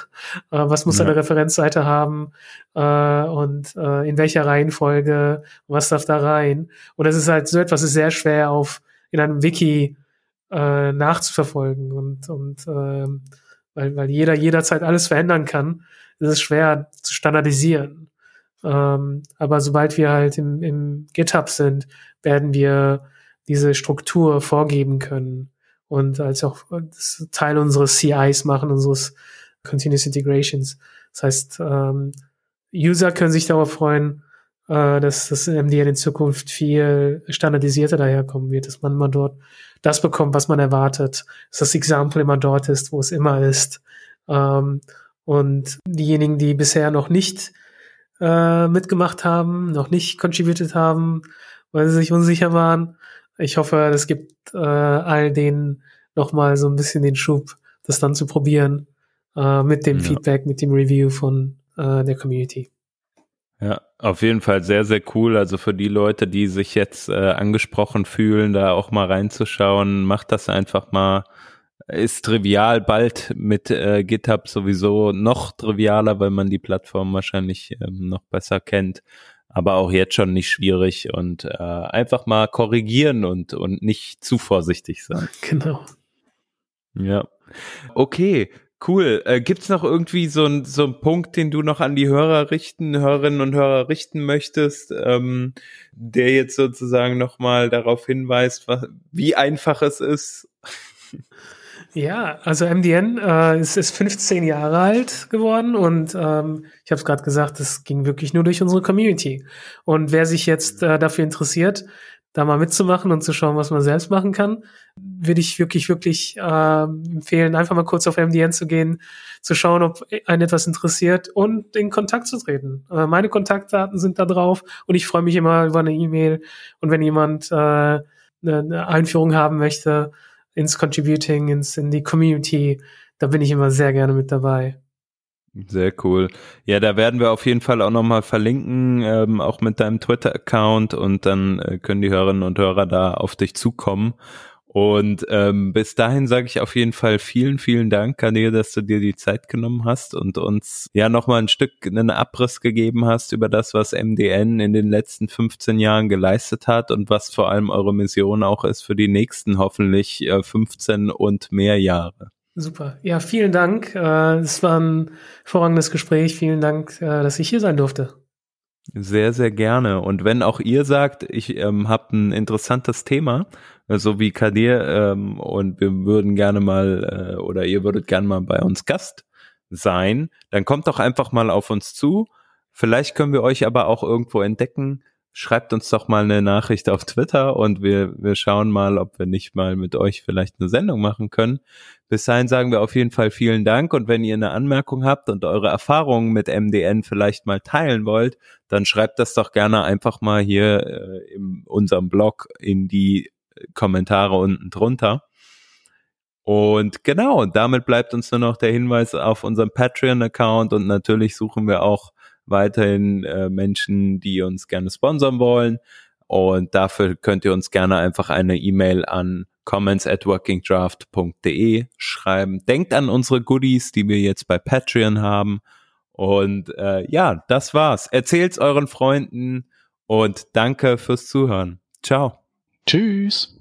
was muss ja. eine Referenzseite haben äh, und äh, in welcher Reihenfolge, was darf da rein. Und das ist halt so etwas, ist sehr schwer auf in einem Wiki nachzuverfolgen und, und äh, weil, weil jeder jederzeit alles verändern kann, ist es schwer zu standardisieren. Ähm, aber sobald wir halt im, im GitHub sind, werden wir diese Struktur vorgeben können und als auch Teil unseres CIs machen, unseres Continuous Integrations. Das heißt, ähm, User können sich darauf freuen, äh, dass das MDN in Zukunft viel standardisierter daherkommen wird, dass man immer dort das bekommt, was man erwartet, dass das Example immer dort ist, wo es immer ist. Ähm, und diejenigen, die bisher noch nicht äh, mitgemacht haben, noch nicht contributed haben, weil sie sich unsicher waren, ich hoffe, es gibt äh, all denen nochmal so ein bisschen den Schub, das dann zu probieren äh, mit dem ja. Feedback, mit dem Review von äh, der Community. Ja, auf jeden Fall sehr, sehr cool. Also für die Leute, die sich jetzt äh, angesprochen fühlen, da auch mal reinzuschauen, macht das einfach mal. Ist trivial, bald mit äh, GitHub sowieso noch trivialer, weil man die Plattform wahrscheinlich ähm, noch besser kennt aber auch jetzt schon nicht schwierig und äh, einfach mal korrigieren und, und nicht zu vorsichtig sein. Genau. Ja. Okay, cool. Äh, gibt's noch irgendwie so ein so ein Punkt, den du noch an die Hörer richten, Hörerinnen und Hörer richten möchtest, ähm, der jetzt sozusagen nochmal darauf hinweist, was, wie einfach es ist? Ja, also MDN äh, ist, ist 15 Jahre alt geworden und ähm, ich habe es gerade gesagt, es ging wirklich nur durch unsere Community. Und wer sich jetzt äh, dafür interessiert, da mal mitzumachen und zu schauen, was man selbst machen kann, würde ich wirklich, wirklich äh, empfehlen, einfach mal kurz auf MDN zu gehen, zu schauen, ob einen etwas interessiert und in Kontakt zu treten. Äh, meine Kontaktdaten sind da drauf und ich freue mich immer über eine E-Mail und wenn jemand äh, eine, eine Einführung haben möchte ins Contributing, ins in die Community, da bin ich immer sehr gerne mit dabei. Sehr cool. Ja, da werden wir auf jeden Fall auch nochmal verlinken, ähm, auch mit deinem Twitter-Account und dann äh, können die Hörerinnen und Hörer da auf dich zukommen. Und ähm, bis dahin sage ich auf jeden Fall vielen, vielen Dank, Kanil, dass du dir die Zeit genommen hast und uns ja nochmal ein Stück einen Abriss gegeben hast über das, was MDN in den letzten 15 Jahren geleistet hat und was vor allem eure Mission auch ist für die nächsten hoffentlich äh, 15 und mehr Jahre. Super. Ja, vielen Dank. Äh, es war ein hervorragendes Gespräch. Vielen Dank, äh, dass ich hier sein durfte. Sehr, sehr gerne. Und wenn auch ihr sagt, ich ähm, habe ein interessantes Thema, äh, so wie Kadir, ähm, und wir würden gerne mal äh, oder ihr würdet gerne mal bei uns Gast sein, dann kommt doch einfach mal auf uns zu. Vielleicht können wir euch aber auch irgendwo entdecken schreibt uns doch mal eine Nachricht auf Twitter und wir, wir schauen mal, ob wir nicht mal mit euch vielleicht eine Sendung machen können. Bis dahin sagen wir auf jeden Fall vielen Dank und wenn ihr eine Anmerkung habt und eure Erfahrungen mit MDN vielleicht mal teilen wollt, dann schreibt das doch gerne einfach mal hier äh, in unserem Blog in die Kommentare unten drunter. Und genau, damit bleibt uns nur noch der Hinweis auf unserem Patreon-Account und natürlich suchen wir auch weiterhin äh, Menschen, die uns gerne sponsern wollen. Und dafür könnt ihr uns gerne einfach eine E-Mail an comments at workingdraft.de schreiben. Denkt an unsere Goodies, die wir jetzt bei Patreon haben. Und äh, ja, das war's. Erzählt's euren Freunden und danke fürs Zuhören. Ciao. Tschüss.